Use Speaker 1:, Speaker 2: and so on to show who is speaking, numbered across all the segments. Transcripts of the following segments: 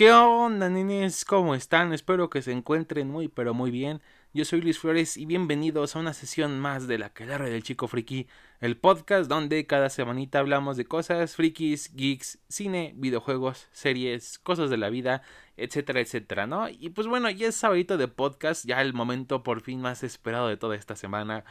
Speaker 1: ¿Qué onda, nenes? ¿Cómo están? Espero que se encuentren muy, pero muy bien. Yo soy Luis Flores y bienvenidos a una sesión más de la Calarre del Chico Friki, el podcast donde cada semanita hablamos de cosas frikis, geeks, cine, videojuegos, series, cosas de la vida, etcétera, etcétera, ¿no? Y pues bueno, ya es sabadito de podcast, ya el momento por fin más esperado de toda esta semana.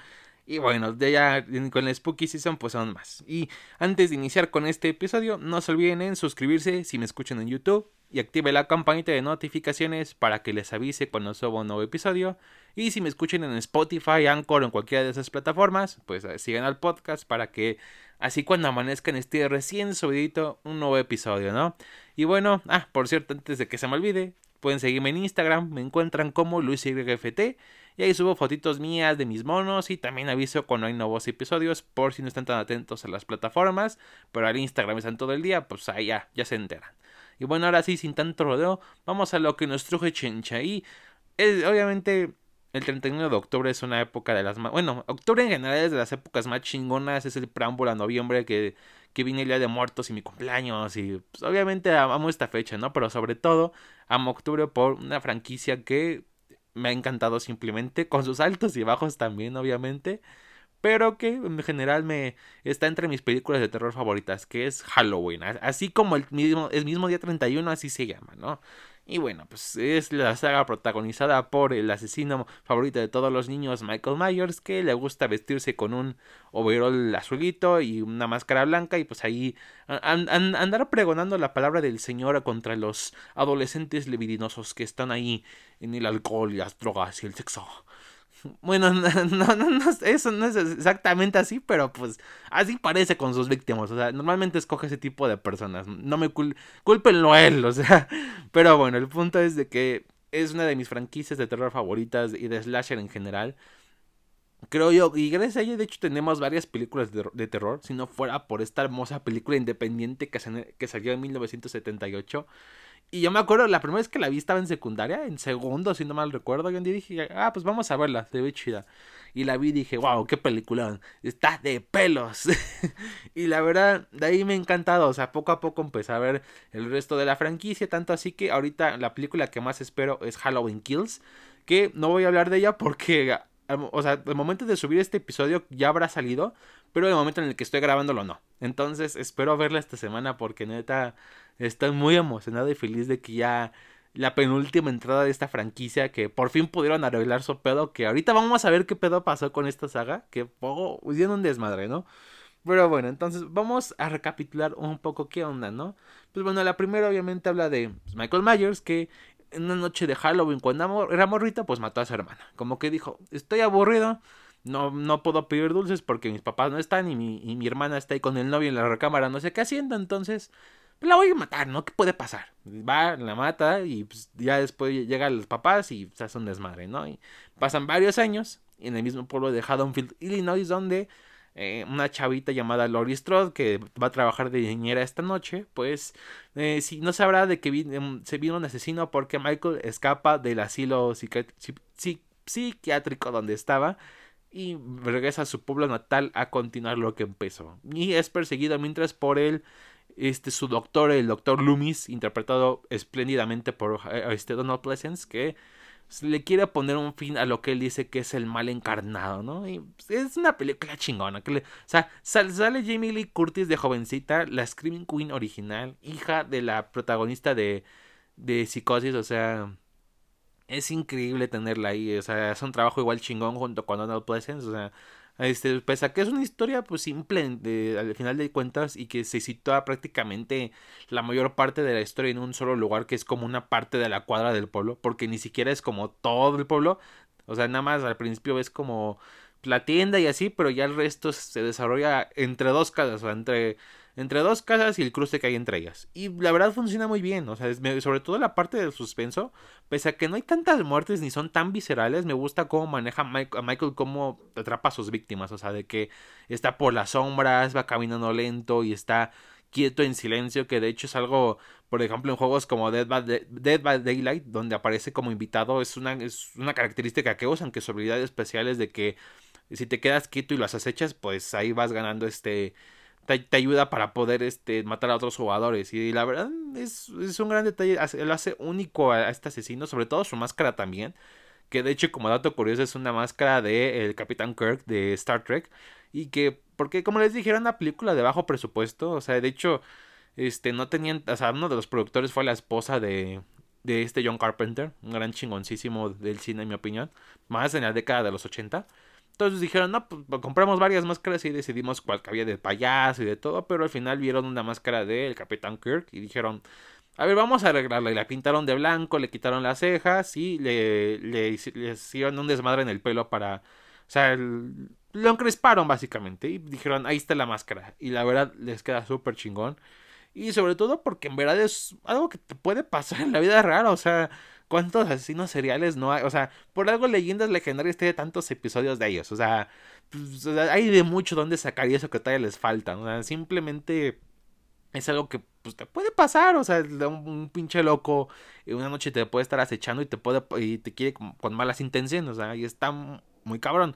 Speaker 1: Y bueno, de ya con la Spooky Season pues aún más. Y antes de iniciar con este episodio, no se olviden en suscribirse si me escuchan en YouTube y active la campanita de notificaciones para que les avise cuando suba un nuevo episodio. Y si me escuchan en Spotify, Anchor o en cualquiera de esas plataformas, pues eh, sigan al podcast para que así cuando amanezcan esté recién subidito un nuevo episodio, ¿no? Y bueno, ah, por cierto, antes de que se me olvide, pueden seguirme en Instagram, me encuentran como LuisYFT y ahí subo fotitos mías de mis monos y también aviso cuando hay nuevos episodios por si no están tan atentos a las plataformas, pero al Instagram están todo el día, pues ahí ya, ya se enteran. Y bueno, ahora sí, sin tanto rodeo, vamos a lo que nos truje Chencha. Y es, obviamente el 31 de octubre es una época de las más... Bueno, octubre en general es de las épocas más chingonas, es el preámbulo a noviembre que, que viene el Día de Muertos y mi cumpleaños y pues, obviamente amo esta fecha, ¿no? Pero sobre todo amo octubre por una franquicia que me ha encantado simplemente, con sus altos y bajos también, obviamente pero que en general me está entre mis películas de terror favoritas, que es Halloween, así como el mismo, el mismo día 31, así se llama, ¿no? Y bueno, pues es la saga protagonizada por el asesino favorito de todos los niños, Michael Myers, que le gusta vestirse con un overall azulito y una máscara blanca y pues ahí andar pregonando la palabra del Señor contra los adolescentes libidinosos que están ahí en el alcohol y las drogas y el sexo. Bueno, no, no, no, eso no es exactamente así, pero pues así parece con sus víctimas. O sea, normalmente escoge ese tipo de personas. No me cul culpenlo a él, o sea. Pero bueno, el punto es de que es una de mis franquicias de terror favoritas y de slasher en general. Creo yo, y gracias a ella de hecho tenemos varias películas de, terror, si no fuera por esta hermosa película independiente que, que salió en 1978 y yo me acuerdo, la primera vez que la vi estaba en secundaria, en segundo, si no mal recuerdo. Y un día dije, ah, pues vamos a verla, se ve chida. Y la vi y dije, wow, qué película, está de pelos. y la verdad, de ahí me ha encantado. O sea, poco a poco empecé a ver el resto de la franquicia. Tanto así que ahorita la película que más espero es Halloween Kills. Que no voy a hablar de ella porque, o sea, el momento de subir este episodio ya habrá salido. Pero el momento en el que estoy grabándolo no. Entonces espero verla esta semana porque neta estoy muy emocionado y feliz de que ya la penúltima entrada de esta franquicia que por fin pudieron arreglar su pedo. Que ahorita vamos a ver qué pedo pasó con esta saga. Que poco hicieron un desmadre, ¿no? Pero bueno, entonces vamos a recapitular un poco qué onda, ¿no? Pues bueno, la primera obviamente habla de pues, Michael Myers que en una noche de Halloween cuando era morrita pues mató a su hermana. Como que dijo, estoy aburrido, no, no puedo pedir dulces porque mis papás no están y mi, y mi hermana está ahí con el novio en la recámara, no sé qué haciendo, entonces la voy a matar, ¿no? ¿Qué puede pasar? Va, la mata y pues, ya después llegan los papás y se hace un desmadre, ¿no? Y pasan varios años en el mismo pueblo de Haddonfield, Illinois, donde eh, una chavita llamada Lori Strode, que va a trabajar de niñera esta noche, pues eh, si no sabrá de que em, se vino un asesino porque Michael escapa del asilo psiquiátrico donde estaba y regresa a su pueblo natal a continuar lo que empezó. Y es perseguido mientras por él, este, su doctor, el doctor Loomis, interpretado espléndidamente por eh, este Donald Pleasence, que le quiere poner un fin a lo que él dice que es el mal encarnado, ¿no? Y es una película chingona. Que le, o sea, sale Jamie Lee Curtis de jovencita, la Screaming Queen original, hija de la protagonista de, de Psicosis, o sea, es increíble tenerla ahí, o sea, es un trabajo igual chingón junto con Donald Pleasence, o sea, este, pese a que es una historia pues simple de, al final de cuentas y que se sitúa prácticamente la mayor parte de la historia en un solo lugar que es como una parte de la cuadra del pueblo, porque ni siquiera es como todo el pueblo, o sea, nada más al principio ves como la tienda y así, pero ya el resto se desarrolla entre dos casas, o sea, entre entre dos casas y el cruce que hay entre ellas. Y la verdad funciona muy bien, o sea, sobre todo la parte del suspenso, pese a que no hay tantas muertes ni son tan viscerales, me gusta cómo maneja a Michael, cómo atrapa a sus víctimas, o sea, de que está por las sombras, va caminando lento y está quieto en silencio, que de hecho es algo, por ejemplo, en juegos como Dead by, Dead by Daylight, donde aparece como invitado, es una, es una característica que usan, que su habilidad especial es de que si te quedas quieto y las acechas, pues ahí vas ganando este te, ayuda para poder este, matar a otros jugadores. Y la verdad es, es un gran detalle, lo hace único a, este asesino, sobre todo su máscara también. Que de hecho, como dato curioso, es una máscara del el Capitán Kirk de Star Trek. Y que, porque como les dije, era una película de bajo presupuesto. O sea, de hecho, este, no tenían, o sea, uno de los productores fue la esposa de, de este John Carpenter, un gran chingoncísimo del cine, en mi opinión, más en la década de los 80. Entonces dijeron, no, pues, pues compramos varias máscaras y decidimos cuál había de payaso y de todo, pero al final vieron una máscara del Capitán Kirk y dijeron, a ver, vamos a arreglarla. Y la pintaron de blanco, le quitaron las cejas y le, le, hicieron un desmadre en el pelo para... O sea, lo encresparon básicamente y dijeron, ahí está la máscara. Y la verdad les queda súper chingón. Y sobre todo porque en verdad es algo que te puede pasar en la vida rara. O sea, ¿cuántos asesinos seriales no hay? O sea, por algo Leyendas Legendarias tiene tantos episodios de ellos. O sea, pues, hay de mucho donde sacar y eso que todavía les falta. O sea, simplemente es algo que pues, te puede pasar. O sea, un, pinche loco una noche te puede estar acechando y te puede y te quiere con, malas intenciones. O sea, y está muy cabrón.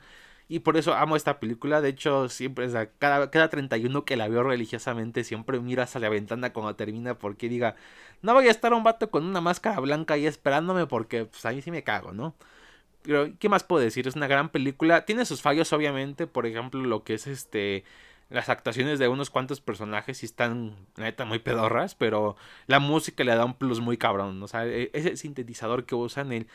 Speaker 1: Y por eso amo esta película. De hecho, siempre, o sea, cada, cada 31 que la veo religiosamente, siempre miro hacia la ventana cuando termina porque diga, no voy a estar un vato con una máscara blanca ahí esperándome porque pues a mí sí me cago, ¿no? Pero, ¿qué más puedo decir? Es una gran película. Tiene sus fallos, obviamente. Por ejemplo, lo que es este. Las actuaciones de unos cuantos personajes sí están, neta, muy pedorras. Pero la música le da un plus muy cabrón. O sea, e, ese sintetizador que usan, el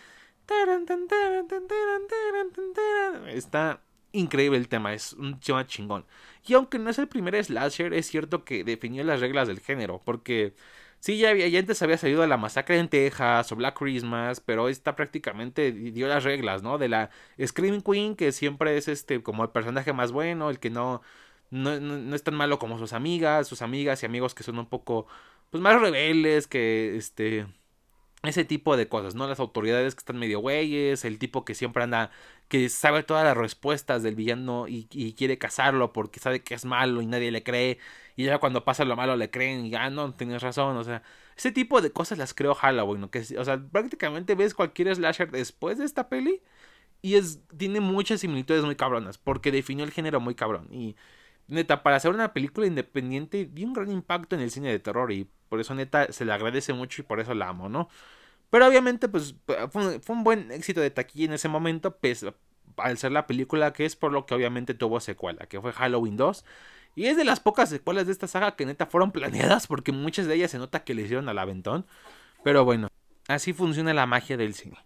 Speaker 1: Está increíble el tema, es un tema chingón. Y aunque no es el primer slasher, es cierto que definió las reglas del género, porque sí, ya, había, antes había salido la masacre en Texas o Black Christmas, pero esta prácticamente dio las reglas, ¿no? De la Screaming Queen, que siempre es este como el personaje más bueno, el que no, no, no es tan malo como sus amigas, sus amigas y amigos que son un poco pues más rebeldes, que este ese tipo de cosas, ¿no? Las autoridades que están medio güeyes, el tipo que siempre anda, que sabe todas las respuestas del villano y, quiere cazarlo porque sabe que es malo y nadie le cree, y ya cuando pasa lo malo le creen y ah, no, tienes razón, o sea, ese tipo de cosas las creo Halloween, ¿no? O sea, prácticamente ves cualquier slasher después de esta peli y es, tiene muchas similitudes muy cabronas, porque definió el género muy cabrón, y neta, para hacer una película independiente, dio un gran impacto en el cine de terror y por eso neta se le agradece mucho y por eso la amo, ¿no? Pero obviamente pues fue, un buen éxito de taquilla en ese momento, pues, al ser la película que es por lo que obviamente tuvo secuela, que fue Halloween 2. Y es de las pocas secuelas de esta saga que neta fueron planeadas porque muchas de ellas se nota que le hicieron al aventón. Pero bueno, así funciona la magia del cine.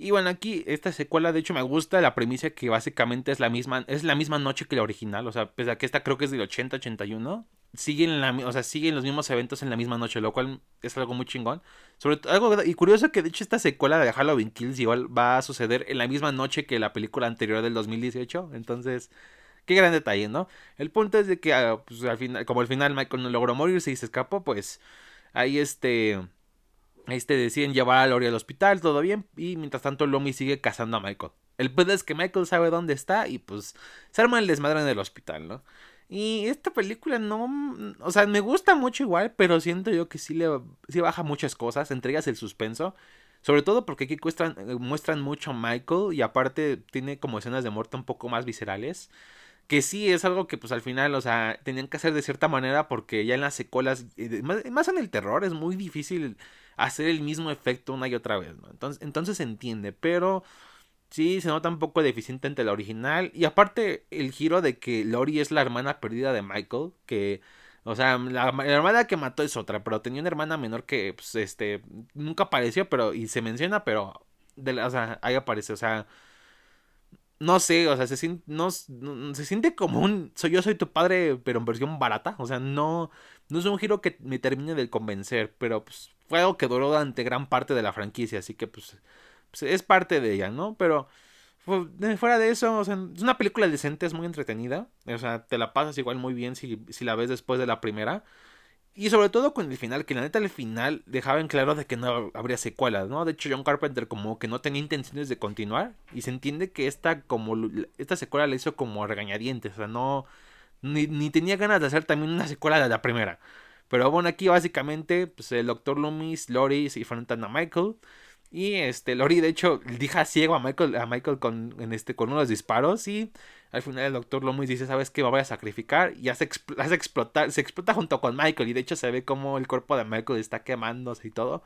Speaker 1: Y bueno, aquí esta secuela de hecho me gusta la premisa que básicamente es la misma es la misma noche que la original, o sea, pese a que esta creo que es del 80 81, siguen o sea, siguen los mismos eventos en la misma noche, lo cual es algo muy chingón. Sobre todo algo y curioso que de hecho esta secuela de Halloween Kills igual va a suceder en la misma noche que la película anterior del 2018, entonces qué gran detalle, ¿no? El punto es de que ah, pues, al final como al final Michael no logró morirse y se escapó, pues ahí este este deciden llevar a Lori al hospital, todo bien, y mientras tanto Lomi sigue cazando a Michael. El pedo es que Michael sabe dónde está y pues se arma el desmadre en el hospital, ¿no? Y esta película no, o sea, me gusta mucho igual, pero siento yo que sí le sí baja muchas cosas, entre el suspenso, sobre todo porque aquí muestran, muestran mucho a Michael y aparte tiene como escenas de muerte un poco más viscerales que sí es algo que pues al final, o sea, tenían que hacer de cierta manera porque ya en las secuelas, más en el terror, es muy difícil hacer el mismo efecto una y otra vez, ¿no? Entonces, entonces se entiende, pero sí se nota un poco deficiente entre la original y aparte el giro de que Lori es la hermana perdida de Michael, que o sea, la, hermana que mató es otra, pero tenía una hermana menor que pues este nunca apareció, pero y se menciona, pero de o sea, ahí aparece, o sea, no sé, o sea, se siente, no, se siente como un soy yo soy tu padre, pero en versión barata, o sea, no no es un giro que me termine de convencer, pero pues fue algo que duró durante gran parte de la franquicia, así que pues, pues es parte de ella, ¿no? Pero fuera de eso, o sea, es una película decente, es muy entretenida, o sea, te la pasas igual muy bien si, si la ves después de la primera. Y sobre todo con el final, que la neta el final dejaba en claro de que no habría secuelas, ¿no? De hecho, John Carpenter como que no tenía intenciones de continuar. Y se entiende que esta como esta secuela la hizo como regañadientes. O sea, no. Ni, ni tenía ganas de hacer también una secuela de la primera. Pero bueno, aquí básicamente, pues el Dr. Loomis, Loris y enfrentan a Michael. Y este, Lori, de hecho, deja ciego a Michael, a Michael con, en este, con unos disparos. Y al final el doctor Loomis dice, ¿sabes qué? Voy a sacrificar. Y hace, hace explotar, se explota junto con Michael. Y de hecho se ve como el cuerpo de Michael está quemándose y todo.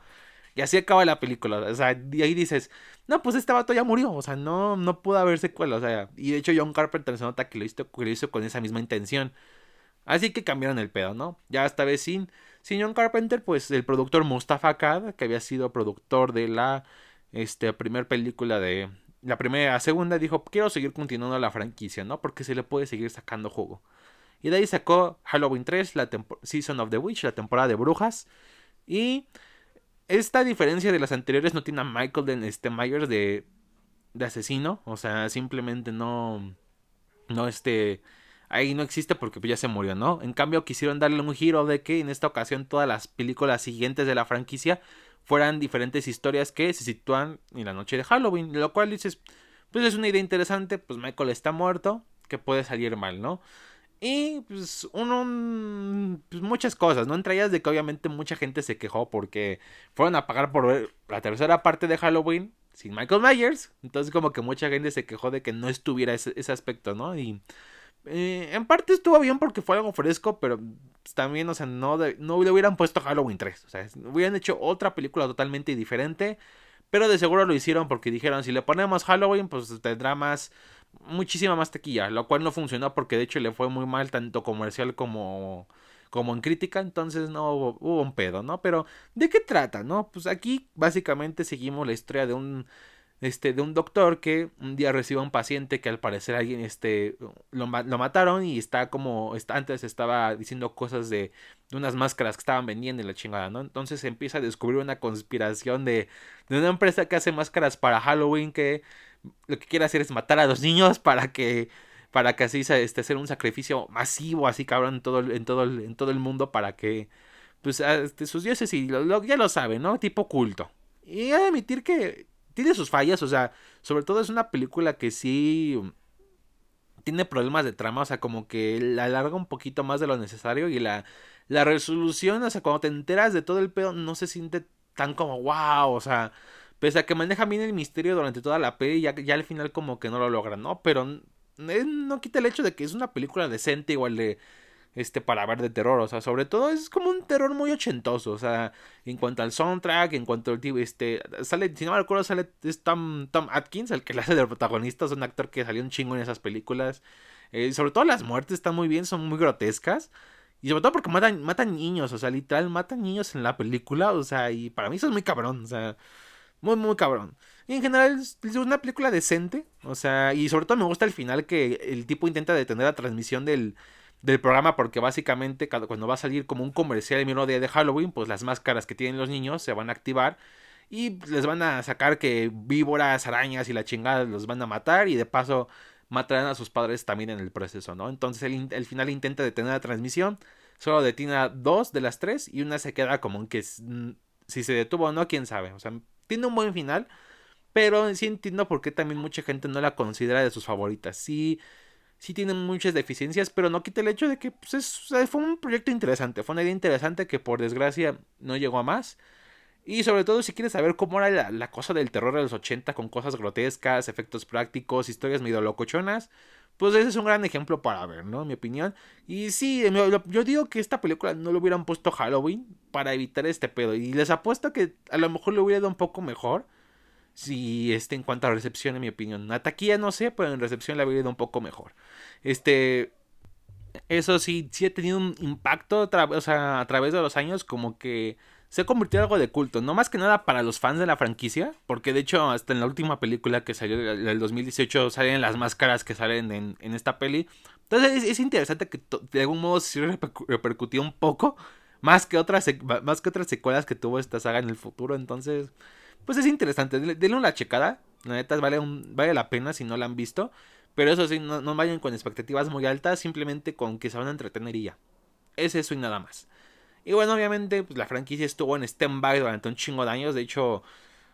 Speaker 1: Y así acaba la película. O sea, y ahí dices, no, pues este vato ya murió. O sea, no, no pudo haber secuela. O sea, y de hecho John Carpenter se nota que lo hizo, que hizo con esa misma intención. Así que cambiaron el pedo, ¿no? Ya esta vez sin, sin John Carpenter, pues el productor Mustafa Kad, que había sido productor de la este, primera película de... La primera, segunda, dijo, quiero seguir continuando la franquicia, ¿no? Porque se le puede seguir sacando juego. Y de ahí sacó Halloween 3, la Season of the Witch, la temporada de brujas. Y esta diferencia de las anteriores no tiene a Michael este, Myers de, de asesino. O sea, simplemente no... No, este ahí no existe porque ya se murió, ¿no? En cambio quisieron darle un giro de que en esta ocasión todas las películas siguientes de la franquicia fueran diferentes historias que se sitúan en la noche de Halloween, lo cual dices, pues es una idea interesante, pues Michael está muerto, que puede salir mal, ¿no? Y pues uno, pues muchas cosas, ¿no? Entre ellas de que obviamente mucha gente se quejó porque fueron a pagar por ver la tercera parte de Halloween sin Michael Myers, entonces como que mucha gente se quejó de que no estuviera ese, ese aspecto, ¿no? Y eh, en parte estuvo bien porque fue algo fresco, pero también, o sea, no, no le hubieran puesto Halloween 3. O sea, hubieran hecho otra película totalmente diferente. Pero de seguro lo hicieron porque dijeron, si le ponemos Halloween, pues tendrá más, muchísima más tequilla. Lo cual no funcionó porque de hecho le fue muy mal tanto comercial como, como en crítica. Entonces no hubo, hubo un pedo, ¿no? Pero, ¿de qué trata, no? Pues aquí básicamente seguimos la historia de un este, de un doctor que un día recibe a un paciente que al parecer alguien este, lo, lo mataron y está como está, antes estaba diciendo cosas de, de, unas máscaras que estaban vendiendo y la chingada, ¿no? Entonces empieza a descubrir una conspiración de, de una empresa que hace máscaras para Halloween que lo que quiere hacer es matar a los niños para que para que así este, hacer un sacrificio masivo así cabrón en todo, en todo, en todo el mundo para que pues este, sus dioses y lo, ya lo saben, ¿no? Tipo culto. Y admitir que tiene sus fallas, o sea, sobre todo es una película que sí tiene problemas de trama, o sea, como que la alarga un poquito más de lo necesario y la, la resolución, o sea, cuando te enteras de todo el pedo, no se siente tan como wow, o sea, pese a que maneja bien el misterio durante toda la peli, ya, ya al final como que no lo logra, ¿no? Pero no quita el hecho de que es una película decente, igual de este, para ver de terror, o sea, sobre todo es como un terror muy ochentoso, o sea, en cuanto al soundtrack, en cuanto al tipo, este, sale, si no me recuerdo, sale Tom, Tom Atkins, el que le hace de protagonista, es un actor que salió un chingo en esas películas, eh, sobre todo las muertes están muy bien, son muy grotescas, y sobre todo porque matan, matan niños, o sea, literal, matan niños en la película, o sea, y para mí eso es muy cabrón, o sea, muy, muy cabrón. Y en general es una película decente, o sea, y sobre todo me gusta el final que el tipo intenta detener la transmisión del del programa porque básicamente cuando va a salir como un comercial el mismo día de Halloween, pues las máscaras que tienen los niños se van a activar y les van a sacar que víboras, arañas y la chingada los van a matar y de paso matarán a sus padres también en el proceso, ¿no? Entonces el, final intenta detener la transmisión, solo detiene a dos de las tres y una se queda como que si se detuvo o no, quién sabe, o sea, tiene un buen final, pero sí entiendo por qué también mucha gente no la considera de sus favoritas, sí sí tiene muchas deficiencias, pero no quita el hecho de que pues, fue un proyecto interesante, fue una idea interesante que por desgracia no llegó a más. Y sobre todo si quieres saber cómo era la, cosa del terror de los 80 con cosas grotescas, efectos prácticos, historias medio locochonas, pues ese es un gran ejemplo para ver, ¿no? En mi opinión. Y sí, yo digo que esta película no lo hubieran puesto Halloween para evitar este pedo. Y les apuesto que a lo mejor lo hubiera dado un poco mejor si este en cuanto a recepción en mi opinión. A taquilla no sé pero en recepción la habría ido un poco mejor. Este eso sí sí ha tenido un impacto o sea, a través de los años como que se ha convertido en algo de culto. No más que nada para los fans de la franquicia porque de hecho hasta en la última película que salió del 2018 salen las máscaras que salen en, en esta peli. Entonces es, interesante que de algún modo sí repercutió un poco más que otras más que otras secuelas que tuvo esta saga en el futuro. Entonces pues es interesante. Denle una checada. La neta vale, vale la pena si no la han visto. Pero eso sí, no, vayan con expectativas muy altas, simplemente con que se van a entretener y ya. Es eso y nada más. Y bueno, obviamente, pues la franquicia estuvo en stand-by durante un chingo de años. De hecho,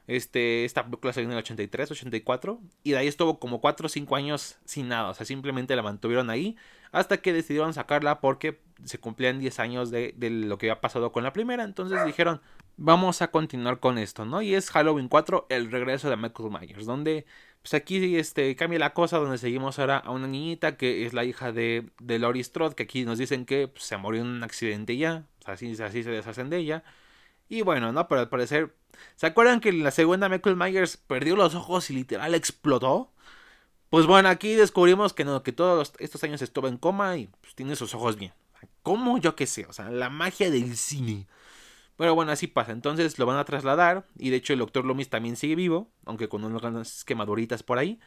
Speaker 1: este, esta película salió en el 83, 84. Y de ahí estuvo como 4 o 5 años sin nada. O sea, simplemente la mantuvieron ahí. Hasta que decidieron sacarla porque se cumplían 10 años de, de lo que había pasado con la primera. Entonces dijeron, vamos a continuar con esto, ¿no? Y es Halloween 4, el regreso de Michael Myers, donde pues aquí este, cambia la cosa, donde seguimos ahora a una niñita que es la hija de, de Laurie Strode, que aquí nos dicen que pues, se murió en un accidente ya, así, así se deshacen de ella. Y bueno, ¿no? Pero al parecer, ¿se acuerdan que en la segunda Michael Myers perdió los ojos y literal explotó? Pues bueno, aquí descubrimos que no, que todos estos años estuvo en coma y pues, tiene sus ojos bien. ¿Cómo? Yo qué sé, o sea, la magia del cine. Pero bueno, así pasa. Entonces lo van a trasladar. Y de hecho el doctor Loomis también sigue vivo. Aunque con unas quemaduritas por ahí.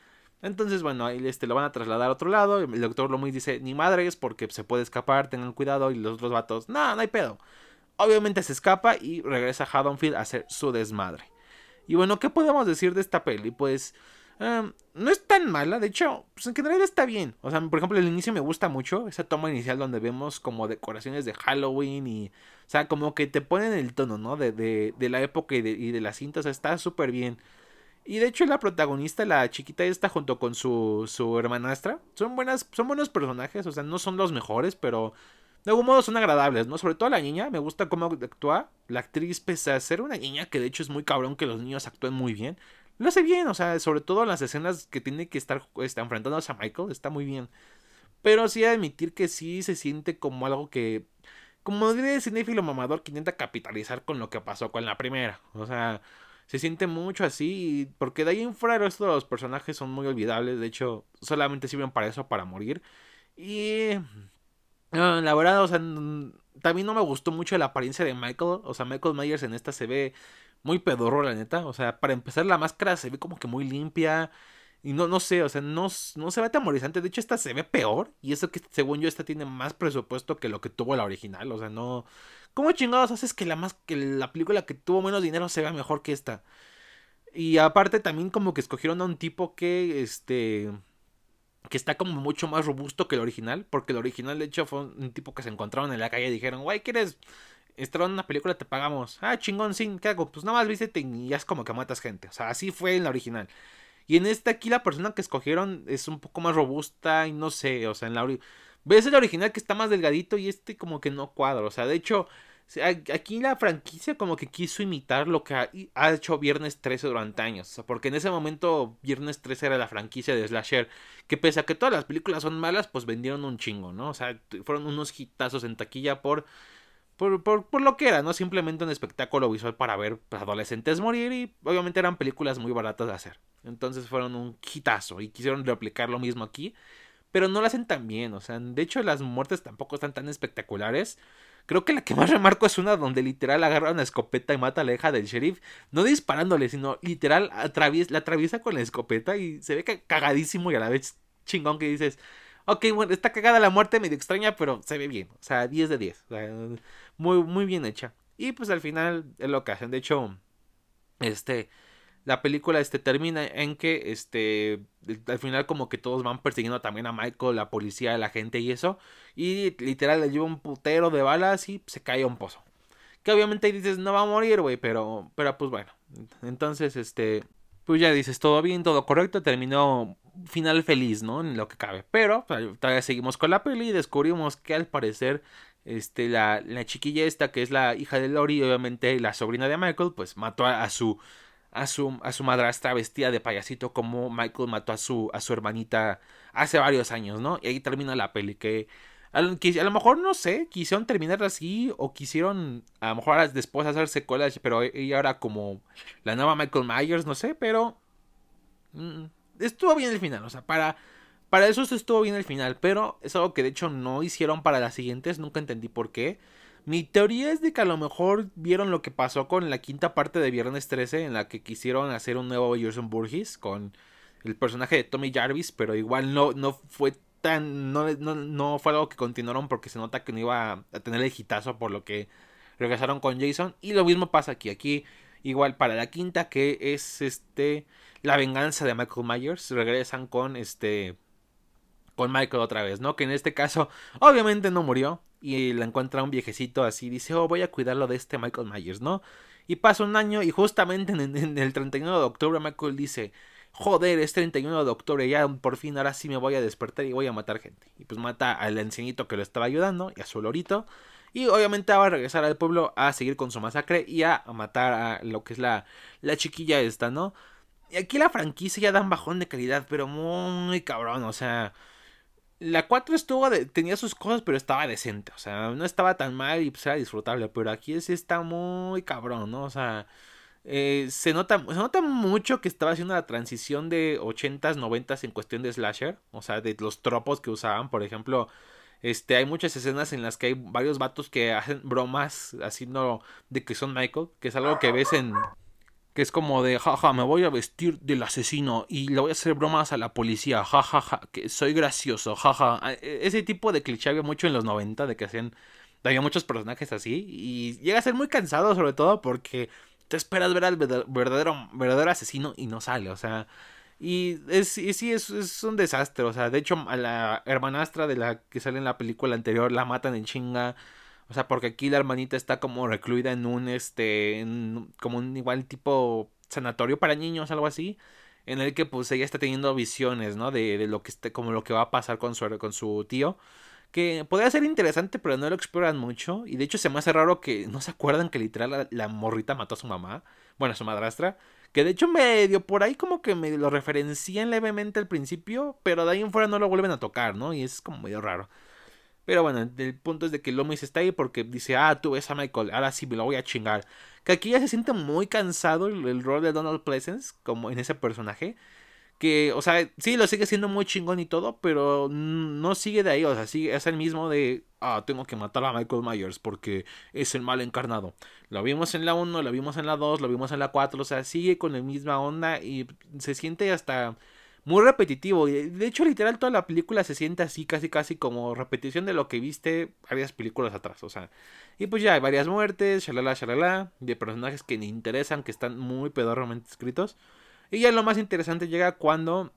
Speaker 1: Entonces, bueno, este, lo van a trasladar a otro lado. El doctor Loomis dice, ni madres, porque se puede escapar, tengan cuidado. Y los otros vatos, no, no hay pedo. Obviamente se escapa y regresa a Haddonfield a hacer su desmadre. Y bueno, ¿qué podemos decir de esta peli? Pues No es tan mala, de hecho, pues en general está bien. O sea, por ejemplo, el inicio me gusta mucho, esa toma inicial donde vemos como decoraciones de Halloween y, o sea, como que te ponen el tono, ¿no? De, de, la época y de, y de la cinta, o sea, está súper bien. Y de hecho la protagonista, la chiquita esta junto con su, su hermanastra, son buenas, son buenos personajes, o sea, no son los mejores, pero de algún modo son agradables, ¿no? Sobre todo la niña, me gusta cómo actúa. La actriz, pese a ser una niña que de hecho es muy cabrón que los niños actúen muy bien, lo hace bien, o sea, sobre todo en las escenas que tiene que estar este, enfrentándose a Michael, está muy bien. Pero sí admitir que sí se siente como algo que, como diría cinéfilo mamador, que intenta capitalizar con lo que pasó con la primera. O sea, se siente mucho así, porque de ahí en fuera el resto de los personajes son muy olvidables, de hecho, solamente sirven para eso, para morir. Y... La verdad, o sea, también no me gustó mucho la apariencia de Michael. O sea, Michael Myers en esta se ve muy pedorro, la neta. O sea, para empezar, la máscara se ve como que muy limpia. Y no, no sé, o sea, no, no se ve atemorizante. De hecho, esta se ve peor. Y eso que, según yo, esta tiene más presupuesto que lo que tuvo la original. O sea, no. ¿Cómo chingados haces que la, más, que la película que tuvo menos dinero se vea mejor que esta? Y aparte, también como que escogieron a un tipo que, este. Que está como mucho más robusto que el original. Porque el original, de hecho, fue un tipo que se encontraron en la calle y dijeron, güey, ¿quieres en una película, te pagamos. Ah, chingón, sí, ¿qué hago? Pues nada más vístete y ya es como que matas gente. O sea, así fue en la original. Y en esta aquí la persona que escogieron es un poco más robusta y no sé, o sea, en la ves el original que está más delgadito y este como que no cuadra, o sea, de hecho, aquí la franquicia como que quiso imitar lo que ha, hecho Viernes 13 durante años, o sea, porque en ese momento Viernes 13 era la franquicia de Slasher, que pese a que todas las películas son malas, pues vendieron un chingo, ¿no? O sea, fueron unos hitazos en taquilla por por, por, por, lo que era, ¿no? Simplemente un espectáculo visual para ver adolescentes morir y obviamente eran películas muy baratas de hacer. Entonces fueron un hitazo y quisieron replicar lo mismo aquí, pero no lo hacen tan bien, o sea, de hecho las muertes tampoco están tan espectaculares. Creo que la que más remarco es una donde literal agarra una escopeta y mata a la hija del sheriff, no disparándole, sino literal la atraviesa con la escopeta y se ve cagadísimo y a la vez chingón que dices, Ok, bueno, está cagada la muerte, medio extraña, pero se ve bien. O sea, 10 de 10. O sea, muy, muy bien hecha. Y pues al final es lo que hacen. De hecho, este. La película este, termina en que este, al final como que todos van persiguiendo también a Michael, la policía, la gente y eso. Y literal le lleva un putero de balas y se cae a un pozo. Que obviamente dices, no va a morir, güey, pero, pero pues bueno. Entonces, este, pues ya dices, todo bien, todo correcto, terminó final feliz, ¿no? En lo que cabe. Pero pues, todavía seguimos con la peli y descubrimos que al parecer este, la, la chiquilla esta, que es la hija de Lori, obviamente la sobrina de Michael, pues mató a, su a su, a su madrastra vestida de payasito como Michael mató a su, a su hermanita hace varios años, ¿no? Y ahí termina la peli, que a lo, a lo mejor, no sé, quisieron terminar así o quisieron a lo mejor después hacer secuelas, pero ella ahora como la nueva Michael Myers, no sé, pero... Mm, estuvo bien el final, o sea, para, para eso estuvo bien el final, pero es algo que de hecho no hicieron para las siguientes, nunca entendí por qué. Mi teoría es de que a lo mejor vieron lo que pasó con la quinta parte de Viernes 13, en la que quisieron hacer un nuevo Jason Burgess con el personaje de Tommy Jarvis, pero igual no, no fue tan. No, no, no fue algo que continuaron porque se nota que no iba a tener el hitazo por lo que regresaron con Jason. Y lo mismo pasa aquí. Aquí, igual para la quinta, que es este la venganza de Michael Myers. Regresan con este. Con Michael otra vez, ¿no? Que en este caso, obviamente no murió. Y la encuentra un viejecito así. Dice, oh, voy a cuidarlo de este Michael Myers, ¿no? Y pasa un año y justamente en, el 31 de octubre Michael dice, joder, es 31 de octubre, ya por fin ahora sí me voy a despertar y voy a matar gente. Y pues mata al ancianito que lo estaba ayudando y a su lorito. Y obviamente va a regresar al pueblo a seguir con su masacre y a matar a lo que es la, la chiquilla esta, ¿no? Y aquí la franquicia ya da un bajón de calidad, pero muy cabrón, o sea... La 4 estuvo de, tenía sus cosas, pero estaba decente. O sea, no estaba tan mal y pues era disfrutable. Pero aquí sí está muy cabrón, ¿no? O sea, eh, se, nota, se nota mucho que estaba haciendo la transición de 80s, 90s en cuestión de slasher. O sea, de los tropos que usaban. Por ejemplo, este, hay muchas escenas en las que hay varios vatos que hacen bromas haciendo de que son Michael. Que es algo que ves en, que es como de, jaja, me voy a vestir del asesino y le voy a hacer bromas a la policía, jajaja, que soy gracioso, jaja. E, ese tipo de cliché había mucho en los 90, de que hacían, había muchos personajes así y llega a ser muy cansado sobre todo porque te esperas ver al verdadero, verdadero asesino y no sale, o sea... Y es, sí, es, es, un desastre. O sea, de hecho, a la hermanastra de la que sale en la película anterior la matan en chinga. O sea, porque aquí la hermanita está como recluida en un, este, en, como un igual tipo sanatorio para niños, algo así. En el que pues ella está teniendo visiones, ¿no? De, de lo que esté, como lo que va a pasar con su, con su tío. Que podría ser interesante, pero no lo exploran mucho. Y de hecho se me hace raro que no se acuerdan que literal la, morrita mató a su mamá. Bueno, a su madrastra. Que de hecho medio por ahí como que me lo referencian levemente al principio. Pero de ahí en fuera no lo vuelven a tocar, ¿no? Y es como medio raro. Pero bueno, el punto es de que Lomis está ahí porque dice, ah, tú ves a Michael, ahora sí me lo voy a chingar. Que aquí ya se siente muy cansado el, rol de Donald Pleasence, como en ese personaje. Que, o sea, sí, lo sigue siendo muy chingón y todo, pero no sigue de ahí, o sea, sigue, es el mismo de, ah, tengo que matar a Michael Myers porque es el mal encarnado. Lo vimos en la 1, lo vimos en la 2, lo vimos en la 4, o sea, sigue con la misma onda y se siente hasta muy repetitivo. De hecho, literal, toda la película se siente así, casi, casi como repetición de lo que viste varias películas atrás. O sea, y pues ya hay varias muertes, shalala, shalala, de personajes que ni interesan, que están muy pedorramente escritos. Y ya lo más interesante llega cuando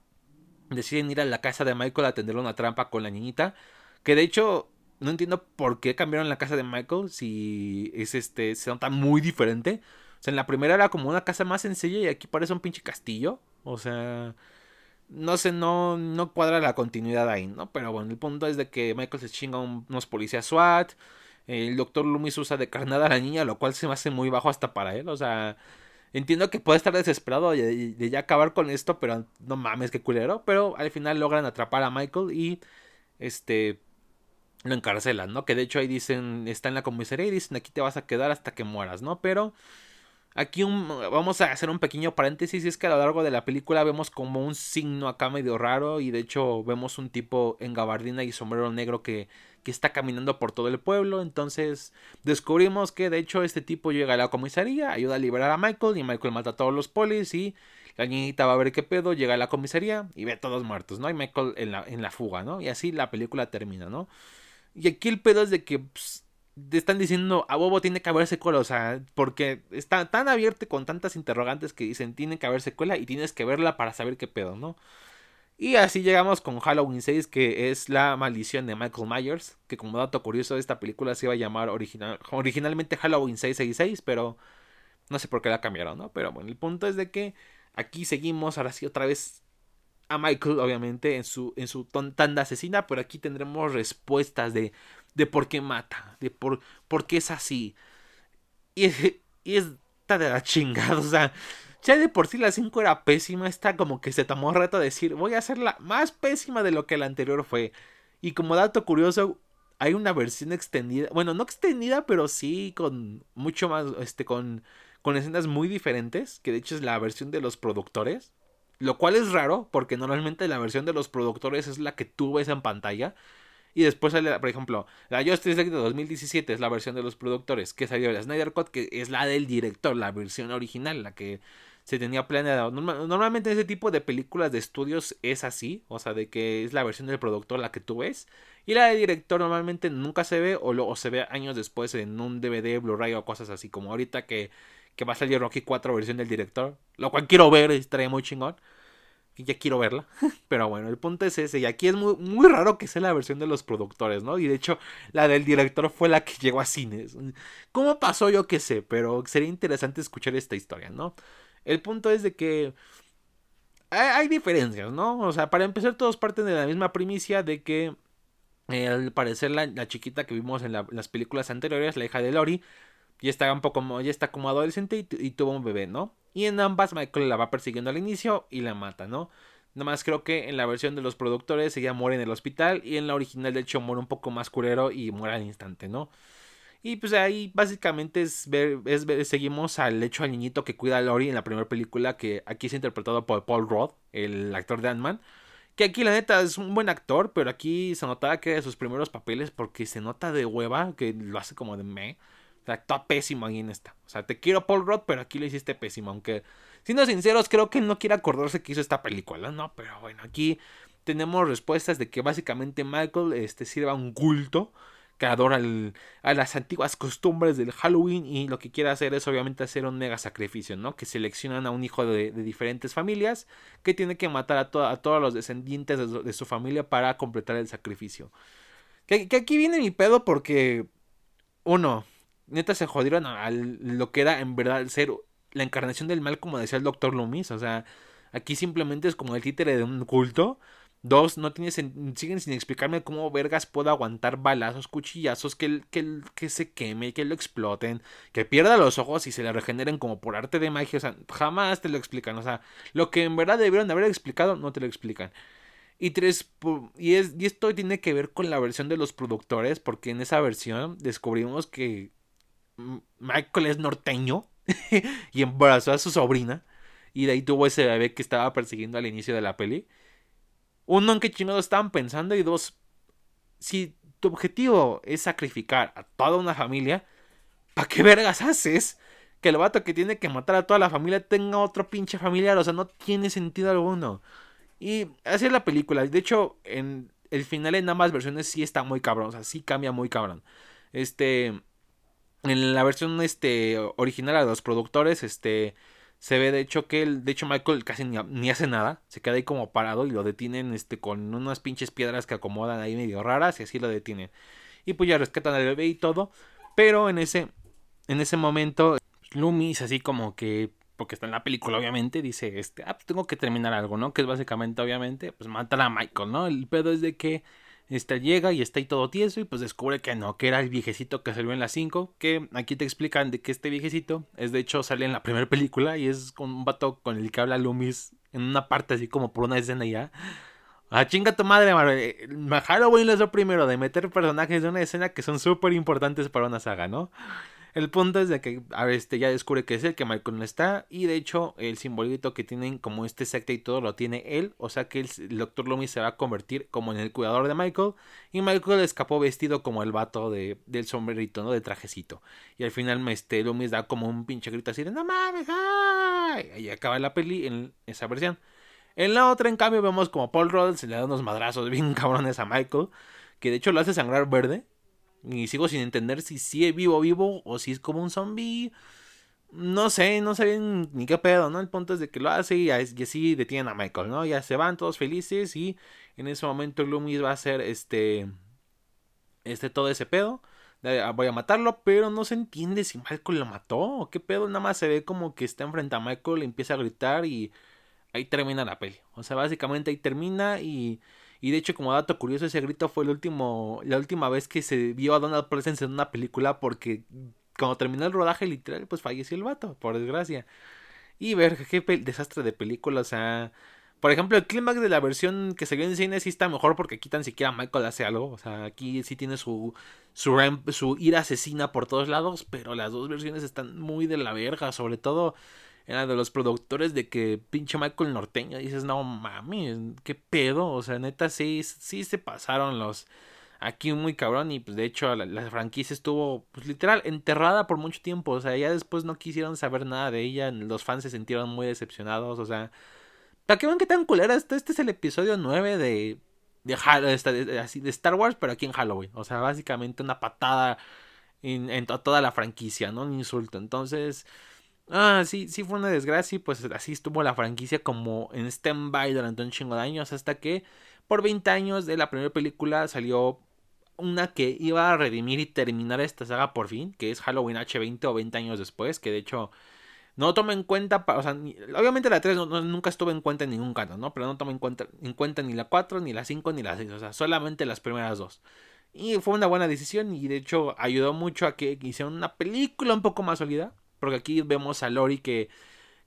Speaker 1: deciden ir a la casa de Michael a atender una trampa con la niñita. Que de hecho, no entiendo por qué cambiaron la casa de Michael si es este, se nota muy diferente. O sea, en la primera era como una casa más sencilla y aquí parece un pinche castillo. O sea, no sé, no, no cuadra la continuidad ahí, ¿no? Pero bueno, el punto es de que Michael se chinga unos policías SWAT. El doctor Loomis usa de carnada a la niña, lo cual se me hace muy bajo hasta para él. O sea, entiendo que puede estar desesperado de, de, ya acabar con esto, pero no mames, qué culero. Pero al final logran atrapar a Michael y este lo encarcelan, ¿no? Que de hecho ahí dicen, está en la comisaría y dicen aquí te vas a quedar hasta que mueras, ¿no? Pero Aquí vamos a hacer un pequeño paréntesis. Es que a lo largo de la película vemos como un signo acá medio raro. Y de hecho vemos un tipo en gabardina y sombrero negro que, que está caminando por todo el pueblo. Entonces descubrimos que de hecho este tipo llega a la comisaría, ayuda a liberar a Michael. Y Michael mata a todos los polis. Y la niñita va a ver qué pedo, llega a la comisaría y ve a todos muertos, ¿no? Y Michael en la, en la fuga, ¿no? Y así la película termina, ¿no? Y aquí el pedo es de que pues, están diciendo a Bobo tiene que haber secuela, o sea, porque está tan abierto con tantas interrogantes que dicen tiene que haber secuela y tienes que verla para saber qué pedo, ¿no? Y así llegamos con Halloween 6, que es la maldición de Michael Myers, que como dato curioso esta película se iba a llamar original, originalmente Halloween 666, pero no sé por qué la cambiaron, ¿no? Pero bueno, el punto es de que aquí seguimos, ahora sí otra vez a Michael, obviamente, en su, en su tanda asesina, pero aquí tendremos respuestas de de por qué mata, de por, por qué es así. Y, está de la chingada, o sea, ya de por sí la 5 era pésima, está como que se tomó reto de decir, voy a hacerla más pésima de lo que la anterior fue. Y como dato curioso, hay una versión extendida, bueno, no extendida, pero sí con mucho más, este, con, con escenas muy diferentes, que de hecho es la versión de los productores. Lo cual es raro, porque normalmente la versión de los productores es la que tú ves en pantalla. Y después sale, por ejemplo, la Justice League de 2017 es la versión de los productores, que salió la Snyder Cut, que es la del director, la versión original, la que se tenía planeado. normalmente ese tipo de películas de estudios es así, o sea, de que es la versión del productor la que tú ves. Y la de director normalmente nunca se ve o, luego se ve años después en un DVD, Blu-ray o cosas así, como ahorita que, que va a salir Rocky 4 versión del director, lo cual quiero ver, estaría muy chingón ya quiero verla. Pero bueno, el punto es ese. Y aquí es muy, muy raro que sea la versión de los productores, ¿no? Y de hecho, la del director fue la que llegó a cines. ¿Cómo pasó? Yo qué sé, pero sería interesante escuchar esta historia, ¿no? El punto es de que hay, diferencias, ¿no? O sea, para empezar, todos parten de la misma primicia de que Eh, al parecer la, chiquita que vimos en, las películas anteriores, la hija de Lori, ya está un poco ya está como adolescente y, tuvo un bebé, ¿no? Y en ambas Michael la va persiguiendo al inicio y la mata, ¿no? Nada más creo que en la versión de los productores ella muere en el hospital y en la original de hecho muere un poco más curero y muere al instante, ¿no? Y pues ahí básicamente es ver, seguimos al hecho al niñito que cuida a Lori en la primera película que aquí es interpretado por Paul Roth, el actor de Ant-Man. Que aquí la neta es un buen actor, pero aquí se notaba que de sus primeros papeles porque se nota de hueva, que lo hace como de me. Sea, actúa pésimo ahí en esta. O sea, te quiero Paul Roth, pero aquí lo hiciste pésimo. Aunque, siendo sinceros, creo que no quiere acordarse que hizo esta película, ¿no? Pero bueno, aquí tenemos respuestas de que básicamente Michael este, sirva un culto que adora a las antiguas costumbres del Halloween y lo que quiere hacer es obviamente hacer un mega sacrificio, ¿no? Que seleccionan a un hijo de, diferentes familias que tiene que matar a, a todos los descendientes de su, familia para completar el sacrificio. Que, aquí viene mi pedo porque, uno, neta se jodieron a, lo que era en verdad ser la encarnación del mal, como decía el doctor Loomis, o sea, aquí simplemente es como el títere de un culto Dos, no tiene siguen sin explicarme cómo vergas puedo aguantar balazos, cuchillazos, que, que, que se queme, que lo exploten, que pierda los ojos y se le regeneren como por arte de magia. O sea, jamás te lo explican. O sea, lo que en verdad debieron haber explicado, no te lo explican. Y tres, y, es, y esto tiene que ver con la versión de los productores, porque en esa versión descubrimos que Michael es norteño y embarazó a su sobrina. Y de ahí tuvo ese bebé que estaba persiguiendo al inicio de la peli. Uno, en qué chingados estaban pensando. Y dos, si tu objetivo es sacrificar a toda una familia, ¿para qué vergas haces? Que el vato que tiene que matar a toda la familia tenga otro pinche familiar. O sea, no tiene sentido alguno. Y así es la película. De hecho, en el final en ambas versiones sí está muy cabrón. O sea, sí cambia muy cabrón. Este. En la versión este, original a los productores, este se ve de hecho que el, de hecho Michael casi ni, hace nada, se queda ahí como parado y lo detienen este con unas pinches piedras que acomodan ahí medio raras y así lo detienen. Y pues ya rescatan al bebé y todo, pero en ese en ese momento Loomis así como que porque está en la película obviamente dice este, ah, pues tengo que terminar algo, ¿no? Que es básicamente obviamente pues matar a Michael, ¿no? El pedo es de que este llega y está ahí todo tieso y pues descubre que no, que era el viejecito que salió en las 5, que aquí te explican de que este viejecito es de hecho sale en la primera película y es un vato con el que habla Loomis en una parte así como por una escena ya. Ah, chinga tu madre, eh, Halloween es lo primero de meter personajes de una escena que son súper importantes para una saga, ¿no? El punto es de que a este ya descubre que es el que Michael no está. Y de hecho, el simbolito que tienen como este secta y todo lo tiene él. O sea que el, Dr. Loomis se va a convertir como en el cuidador de Michael. Y Michael escapó vestido como el vato de, del sombrerito, ¿no? De trajecito. Y al final este, Loomis da como un pinche grito así de no mames. ¡ay! Y acaba la peli en esa versión. En la otra, en cambio, vemos como Paul Rudd se le da unos madrazos bien cabrones a Michael. Que de hecho lo hace sangrar verde. Y sigo sin entender si sigue vivo vivo o si es como un zombie. No sé, no sé bien ni qué pedo, ¿no? El punto es de que lo hace y, así detienen a Michael, ¿no? Ya se van todos felices y en ese momento Loomis va a hacer este... Este todo ese pedo. Ah, voy a matarlo, pero no se entiende si Michael lo mató o qué pedo. Nada más se ve como que está enfrente a Michael, empieza a gritar y ahí termina la peli. O sea, básicamente ahí termina y y de hecho, como dato curioso, ese grito fue el último, la última vez que se vio a Donald Pleasence en una película porque cuando terminó el rodaje literal, pues falleció el vato, por desgracia. Y ver qué desastre de película, o sea... Por ejemplo, el clímax de la versión que salió en cine sí está mejor porque aquí tan siquiera Michael hace algo. O sea, aquí sí tiene su, su, su ira asesina por todos lados, pero las dos versiones están muy de la verga. Sobre todo era de los productores de que pinche Michael norteño. dices, no mami, qué pedo. O sea, neta, sí, sí se pasaron los. Aquí muy cabrón. Y pues de hecho, la, franquicia estuvo, pues literal, enterrada por mucho tiempo. O sea, ya después no quisieron saber nada de ella. Los fans se sintieron muy decepcionados. O sea, ¿para qué ven que tan culera? Este, este es el episodio 9 de. De, así, de Star Wars, pero aquí en Halloween. O sea, básicamente una patada en toda la franquicia, ¿no? Un insulto. Entonces. Ah, sí, sí fue una desgracia y pues así estuvo la franquicia como en stand-by durante un chingo de años hasta que por 20 años de la primera película salió una que iba a redimir y terminar esta saga por fin, que es Halloween H20 o 20 años después, que de hecho no toma en cuenta, o sea, obviamente la 3 nunca estuvo en cuenta en ningún canon, ¿no? Pero no toma en cuenta, en cuenta ni la 4, ni la 5, ni la 6, o sea, solamente las primeras dos. Y fue una buena decisión y de hecho ayudó mucho a que hicieran una película un poco más sólida, porque aquí vemos a Lori que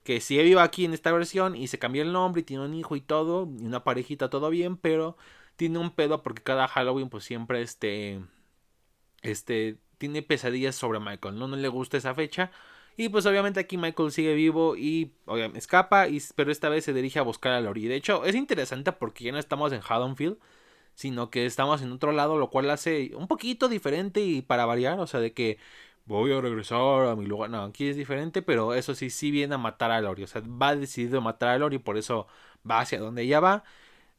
Speaker 1: que sí vive aquí en esta versión y se cambió el nombre y tiene un hijo y todo, y una parejita, todo bien, pero tiene un pedo porque cada Halloween pues siempre este este tiene pesadillas sobre Michael, ¿no? No le gusta esa fecha. Y pues obviamente aquí Michael sigue vivo y obviamente escapa, y, pero esta vez se dirige a buscar a Lori. De hecho, es interesante porque ya no estamos en Haddonfield, sino que estamos en otro lado, lo cual hace un poquito diferente y para variar, o sea, de que voy a regresar a mi lugar. No, aquí es diferente, pero eso sí, sí viene a matar a Lori. O sea, va decidido a matar a Lori, por eso va hacia donde ella va.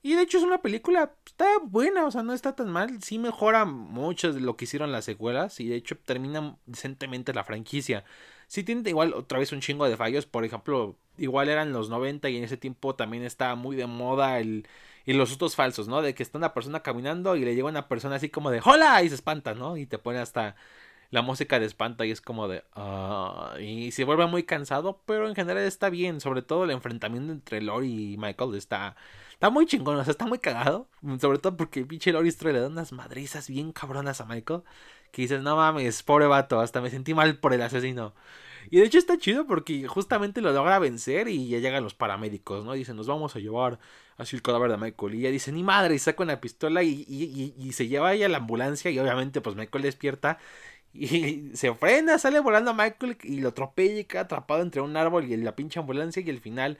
Speaker 1: Y de hecho es una película, está buena, o sea, no está tan mal. Sí mejora mucho de lo que hicieron las secuelas y de hecho termina decentemente la franquicia. Sí tiene igual otra vez un chingo de fallos, por ejemplo, igual eran los 90 y en ese tiempo también estaba muy de moda el... Y los otros falsos, ¿no? De que está una persona caminando y le llega una persona así como de ¡Hola! y se espanta, ¿no? Y te pone hasta la música de espanta y es como de... Uh, y se vuelve muy cansado, pero en general está bien. Sobre todo el enfrentamiento entre Lori y Michael está... Está muy chingón, o sea, está muy cagado. Sobre todo porque pinche Lori le da unas madrizas bien cabronas a Michael. Que dices, no mames, pobre vato, hasta me sentí mal por el asesino. Y de hecho está chido porque justamente lo logra vencer y ya llegan los paramédicos, ¿no? Dicen, nos vamos a llevar así el cadáver de Michael. Y ella dice, ni madre, y saca una pistola y, y, y, se lleva ahí a la ambulancia y obviamente pues Michael despierta y se frena, sale volando a Michael y lo atropella y queda atrapado entre un árbol y la pinche ambulancia y al final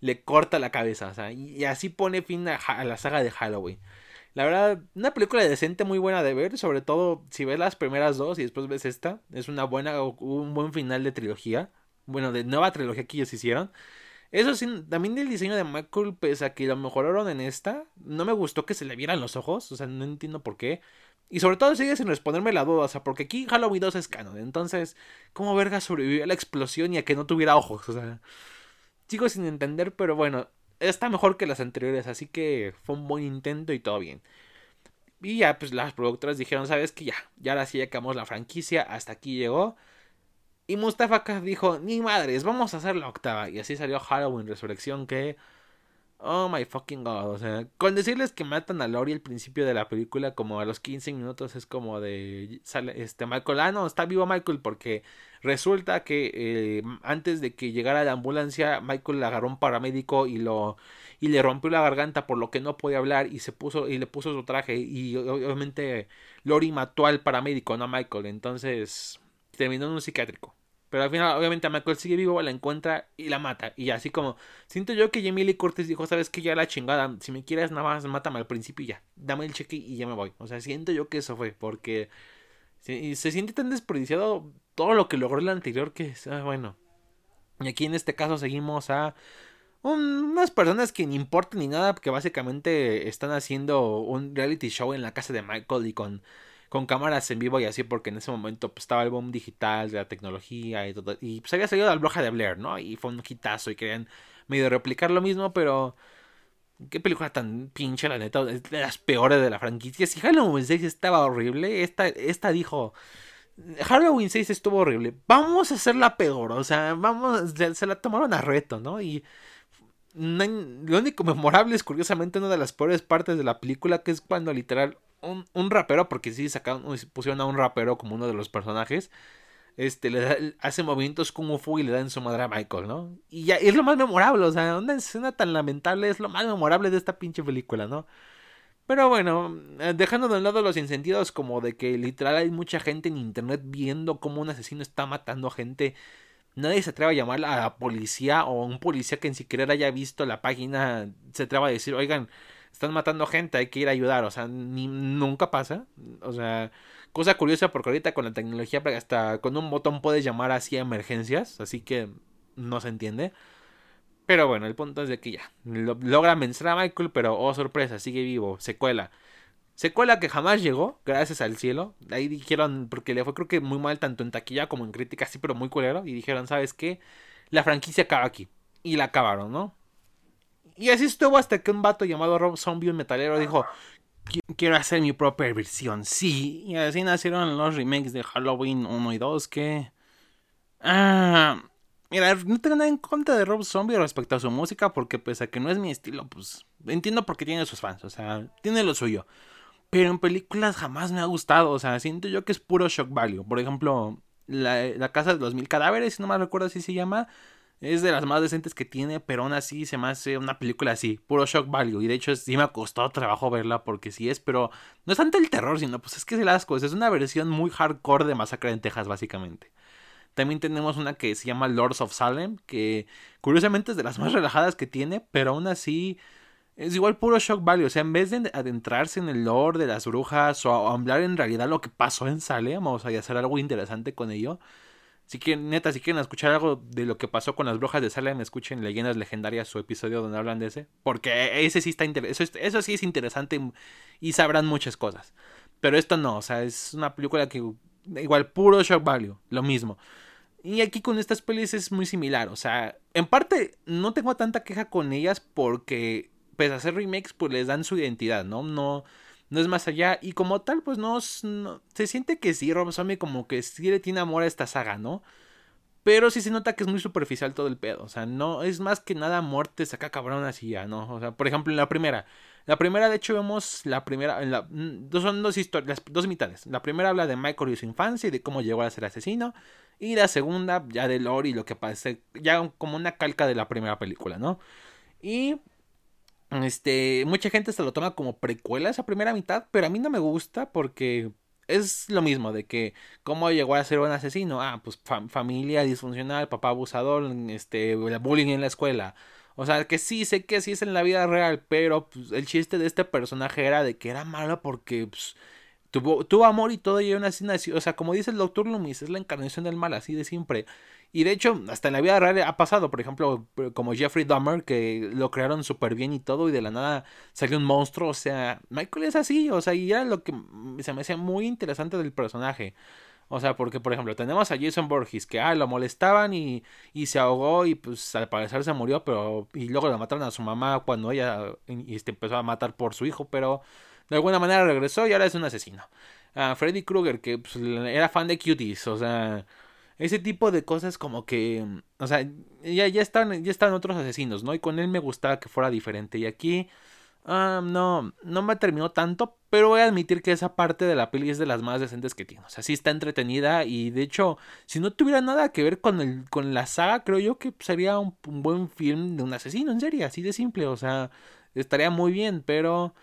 Speaker 1: le corta la cabeza. O sea, y así pone fin a, la saga de Halloween. La verdad, una película decente, muy buena de ver, sobre todo si ves las primeras dos y después ves esta. Es una buena, un buen final de trilogía. Bueno, de nueva trilogía que ellos hicieron. Eso sí, también el diseño de Michael, pese a que lo mejoraron en esta, no me gustó que se le vieran los ojos, o sea, no entiendo por qué. Y sobre todo sigue sin responderme la duda, o sea, porque aquí Halloween 2 es canon. Entonces, ¿cómo verga sobrevivió a la explosión y a que no tuviera ojos? O sea, sigo sin entender, pero bueno, está mejor que las anteriores, así que fue un buen intento y todo bien. Y ya, pues las productoras dijeron, ¿sabes que Ya, ya ahora sí acabamos la franquicia, hasta aquí llegó. Y Mustafa K dijo, ni madres, vamos a hacer la octava. Y así salió Halloween Resurrección, que Oh my fucking god. O sea, con decirles que matan a Lori al principio de la película, como a los 15 minutos, es como de. Sale este Michael. Ah, no, está vivo Michael, porque resulta que eh, antes de que llegara la ambulancia, Michael le agarró un paramédico y lo. y le rompió la garganta, por lo que no podía hablar, y se puso. y le puso su traje. Y obviamente Lori mató al paramédico, no a Michael. Entonces. terminó en un psiquiátrico. Pero al final, obviamente, a Michael sigue vivo, la encuentra y la mata. Y así como, siento yo que Jamie Lee Curtis dijo, sabes que ya la chingada, si me quieres nada más, mátame al principio y ya. Dame el cheque y ya me voy. O sea, siento yo que eso fue, porque se, se siente tan desperdiciado todo lo que logró el anterior que, ah, bueno. Y aquí en este caso seguimos a unas personas que ni importan ni nada, que básicamente están haciendo un reality show en la casa de Michael y con con cámaras en vivo y así, porque en ese momento pues, estaba el boom digital de la tecnología y todo. Y pues había salido la bruja de Blair, ¿no? Y fue un hitazo y querían medio replicar lo mismo, pero. Qué película tan pinche, la neta. Es de las peores de la franquicia. Si Halloween 6 estaba horrible, esta, esta dijo. Halloween 6 estuvo horrible. Vamos a hacerla peor. O sea, vamos. Se, la tomaron a reto, ¿no? Y. lo único memorable es curiosamente una de las peores partes de la película, que es cuando literal un, rapero, porque sí sacaron, pusieron a un rapero como uno de los personajes. Este, le da, hace movimientos como fu y le da en su madre a Michael, ¿no? Y ya es lo más memorable, o sea, una escena tan lamentable es lo más memorable de esta pinche película, ¿no? Pero bueno, eh, dejando de un lado los incentivos como de que literal hay mucha gente en internet viendo cómo un asesino está matando a gente. Nadie se atreve a llamar a la policía o un policía que ni siquiera haya visto la página se atreva a decir, oigan, están matando gente, hay que ir a ayudar, o sea, ni, nunca pasa, o sea, cosa curiosa porque ahorita con la tecnología hasta con un botón puedes llamar así a emergencias, así que no se entiende. Pero bueno, el punto es de que ya, logra vencer a Michael, pero oh sorpresa, sigue vivo, secuela. Secuela que jamás llegó, gracias al cielo. Ahí dijeron, porque le fue creo que muy mal tanto en taquilla como en crítica, sí, pero muy culero. Y dijeron, ¿sabes qué? La franquicia acaba aquí. Y la acabaron, ¿no? Y así estuvo hasta que un vato llamado Rob Zombie, un metalero, dijo, quiero hacer mi propia versión. Sí, y así nacieron los remakes de Halloween 1 y 2 que... Ah, Mira, no tengo nada en contra de Rob Zombie respecto a su música, porque pese a que no es mi estilo, pues entiendo por qué tiene sus fans, o sea, tiene lo suyo. Pero en películas jamás me ha gustado, o sea, siento yo que es puro shock value. Por ejemplo, La, Casa de los Mil Cadáveres, si no me recuerdo si se llama, es de las más decentes que tiene, pero aún así se me hace una película así, puro shock value. Y de hecho sí me ha costado trabajo verla porque sí es, pero no es tanto el terror, sino pues es que es las cosas. Es una versión muy hardcore de Masacre en Texas, básicamente. También tenemos una que se llama Lords of Salem, que curiosamente es de las más relajadas que tiene, pero aún así es igual puro shock value. O sea, en vez de adentrarse en el lore de las brujas o hablar en realidad lo que pasó en Salem, o sea, y hacer algo interesante con ello. Si quieren, neta, si quieren escuchar algo de lo que pasó con las brujas de Salem, escuchen Leyendas Legendarias, su episodio donde hablan de ese. Porque ese sí está. Eso, eso, sí es interesante y, sabrán muchas cosas. Pero esto no, o sea, es una película que igual puro shock value, lo mismo. Y aquí con estas pelis es muy similar, o sea, en parte no tengo tanta queja con ellas porque, pese a hacer remakes, pues les dan su identidad, ¿no? No, no es más allá. Y como tal, pues no, se siente que sí, Rob Zombie como que sí le tiene amor a esta saga, ¿no? Pero sí se nota que es muy superficial todo el pedo. O sea, no es más que nada muerte saca cabrón así ya, ¿no? O sea, por ejemplo, en la primera. La primera, de hecho, vemos la primera. Mm, son dos historias, dos mitades. La primera habla de Michael y su infancia y de cómo llegó a ser asesino. Y la segunda, ya de lore y lo que parece, ya como una calca de la primera película, ¿no? Y este, mucha gente se lo toma como precuela esa primera mitad, pero a mí no me gusta porque es lo mismo de que cómo llegó a ser un asesino. Ah, pues familia disfuncional, papá abusador, este, bullying en la escuela. O sea, que sí, sé que sí es en la vida real, pero pues, el chiste de este personaje era de que era malo porque pues, Tuvo, amor y todo y así nació. O sea, como dice el doctor Loomis, es la encarnación del mal, así de siempre. Y de hecho, hasta en la vida real ha pasado. Por ejemplo, como Jeffrey Dahmer, que lo crearon súper bien y todo, y de la nada salió un monstruo. O sea, Michael es así. O sea, y era lo que se me hacía muy interesante del personaje. O sea, porque, por ejemplo, tenemos a Jason Borges, que ah, lo molestaban y, y se ahogó y pues al parecer se murió, pero. Y luego lo mataron a su mamá cuando ella este, empezó a matar por su hijo, pero de alguna manera regresó y ahora es un asesino. A Freddy Krueger, que pues, era fan de cuties, o sea, ese tipo de cosas como que, o sea, ya, ya, están, ya están otros asesinos, ¿no? Y con él me gustaba que fuera diferente. Y aquí, ah, no, no me terminó tanto, pero voy a admitir que esa parte de la peli es de las más decentes que tiene. O sea, sí está entretenida y de hecho, si no tuviera nada que ver con, el, con la saga, creo yo que sería un, un buen film de un asesino, en serio, así de simple. O sea, estaría muy bien, pero...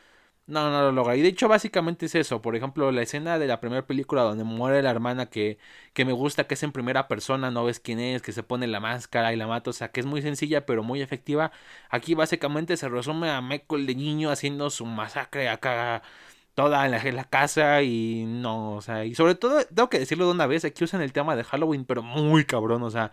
Speaker 1: No, no lo logra. Y de hecho, básicamente es eso. Por ejemplo, la escena de la primera película donde muere la hermana que, que me gusta, que es en primera persona, no ves quién es, que se pone la máscara y la mata. O sea, que es muy sencilla, pero muy efectiva. Aquí básicamente se resume a Michael de niño haciendo su masacre acá toda en la, en la, casa y no, o sea, y sobre todo, tengo que decirlo de una vez, aquí usan el tema de Halloween, pero muy cabrón, o sea,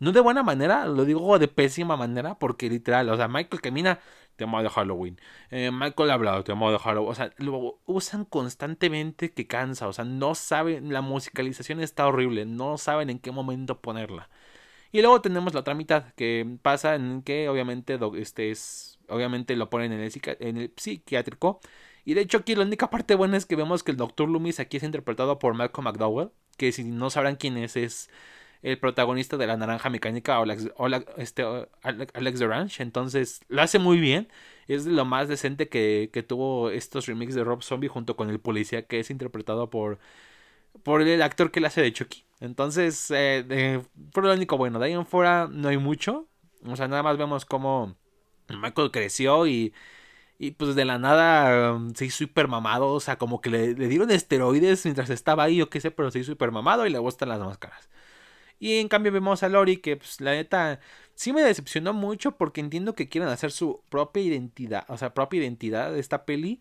Speaker 1: no de buena manera, lo digo de pésima manera, porque literal, o sea, Michael camina tema de Halloween. Eh, Michael ha hablado, tema de Halloween. O sea, lo usan constantemente que cansa. O sea, no saben, la musicalización está horrible. No saben en qué momento ponerla. Y luego tenemos la otra mitad, que pasa en que obviamente este es, obviamente lo ponen en el, en el psiquiátrico. Y de hecho aquí la única parte buena es que vemos que el Dr. Loomis aquí es interpretado por Malcolm McDowell, que si no sabrán quién es, es el protagonista de la naranja mecánica, Alex, este, Alex de Ranch. Entonces lo hace muy bien. Es lo más decente que, que tuvo estos remixes de Rob Zombie junto con el policía que es interpretado por, por el actor que le hace de Chucky. Entonces, eh, fue lo único bueno. De ahí en fuera no hay mucho. O sea, nada más vemos cómo Michael creció y, y pues de la nada um, se hizo hiper mamado. O sea, como que le, dieron esteroides mientras estaba ahí, o qué sé, pero se hizo hiper mamado y le gustan las máscaras. Y en cambio vemos a Lori que, pues, la neta, sí me decepcionó mucho porque entiendo que quieren hacer su propia identidad, o sea, propia identidad de esta peli,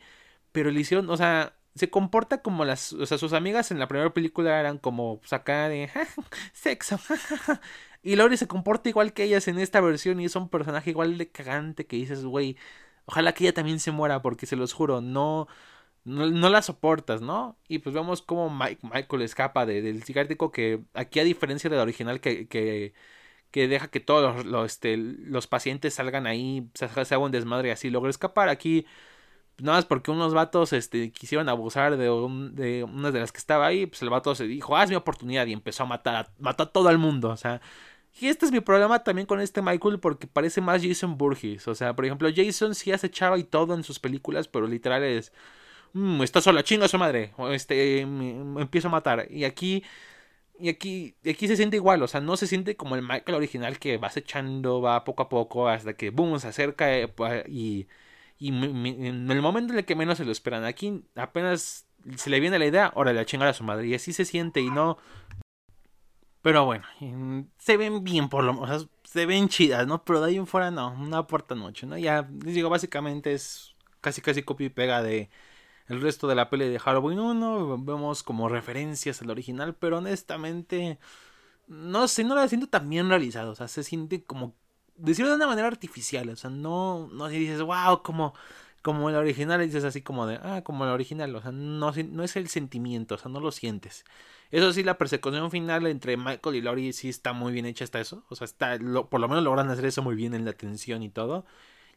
Speaker 1: pero le hicieron, o sea, se comporta como las, o sea, sus amigas en la primera película eran como sacar de sexo. y Lori se comporta igual que ellas en esta versión y es un personaje igual de cagante que dices, güey, ojalá que ella también se muera porque se los juro, no no, la soportas, ¿no? Y pues vemos cómo Mike, Michael escapa del psiquiátrico que aquí a diferencia del original que, que, que deja que todos los, este, los pacientes salgan ahí, se, se haga un desmadre y así logra escapar. Aquí nada más porque unos vatos este, quisieron abusar de, un, de una de las que estaba ahí, pues el vato se dijo, ah, es mi oportunidad y empezó a matar a, matar a todo el mundo, o sea, Y este es mi problema también con este Michael porque parece más Jason Burgess. O sea, por ejemplo, Jason sí hace chava y todo en sus películas, pero literal es... Mmm, está sola, chinga su madre. O este, me, empiezo a matar. Y aquí... Y aquí, aquí se siente igual, o sea, no se siente como el Michael original que vas echando, va poco a poco hasta que, boom, se acerca eh, y, y en el momento en el que menos se lo esperan. Aquí apenas se le viene la idea, ahora le chingar a su madre. Y así se siente y no, pero bueno, se ven bien por lo menos, se ven chidas, ¿no? Pero de ahí en fuera no, no aportan mucho, ¿no? Ya les digo, básicamente es casi casi copia y pega de el resto de la peli de Halloween 1, vemos como referencias al original, pero honestamente no sé, no la siento tan bien realizado, o sea, se siente como decirlo de una manera artificial, o sea, no no dices, "Wow, como como el original", dices así como de, "Ah, como el original", o sea, no no es el sentimiento, o sea, no lo sientes. Eso sí, la persecución final entre Michael y Lori sí está muy bien hecha hasta eso. O sea, está, por lo menos logran hacer eso muy bien en la tensión y todo.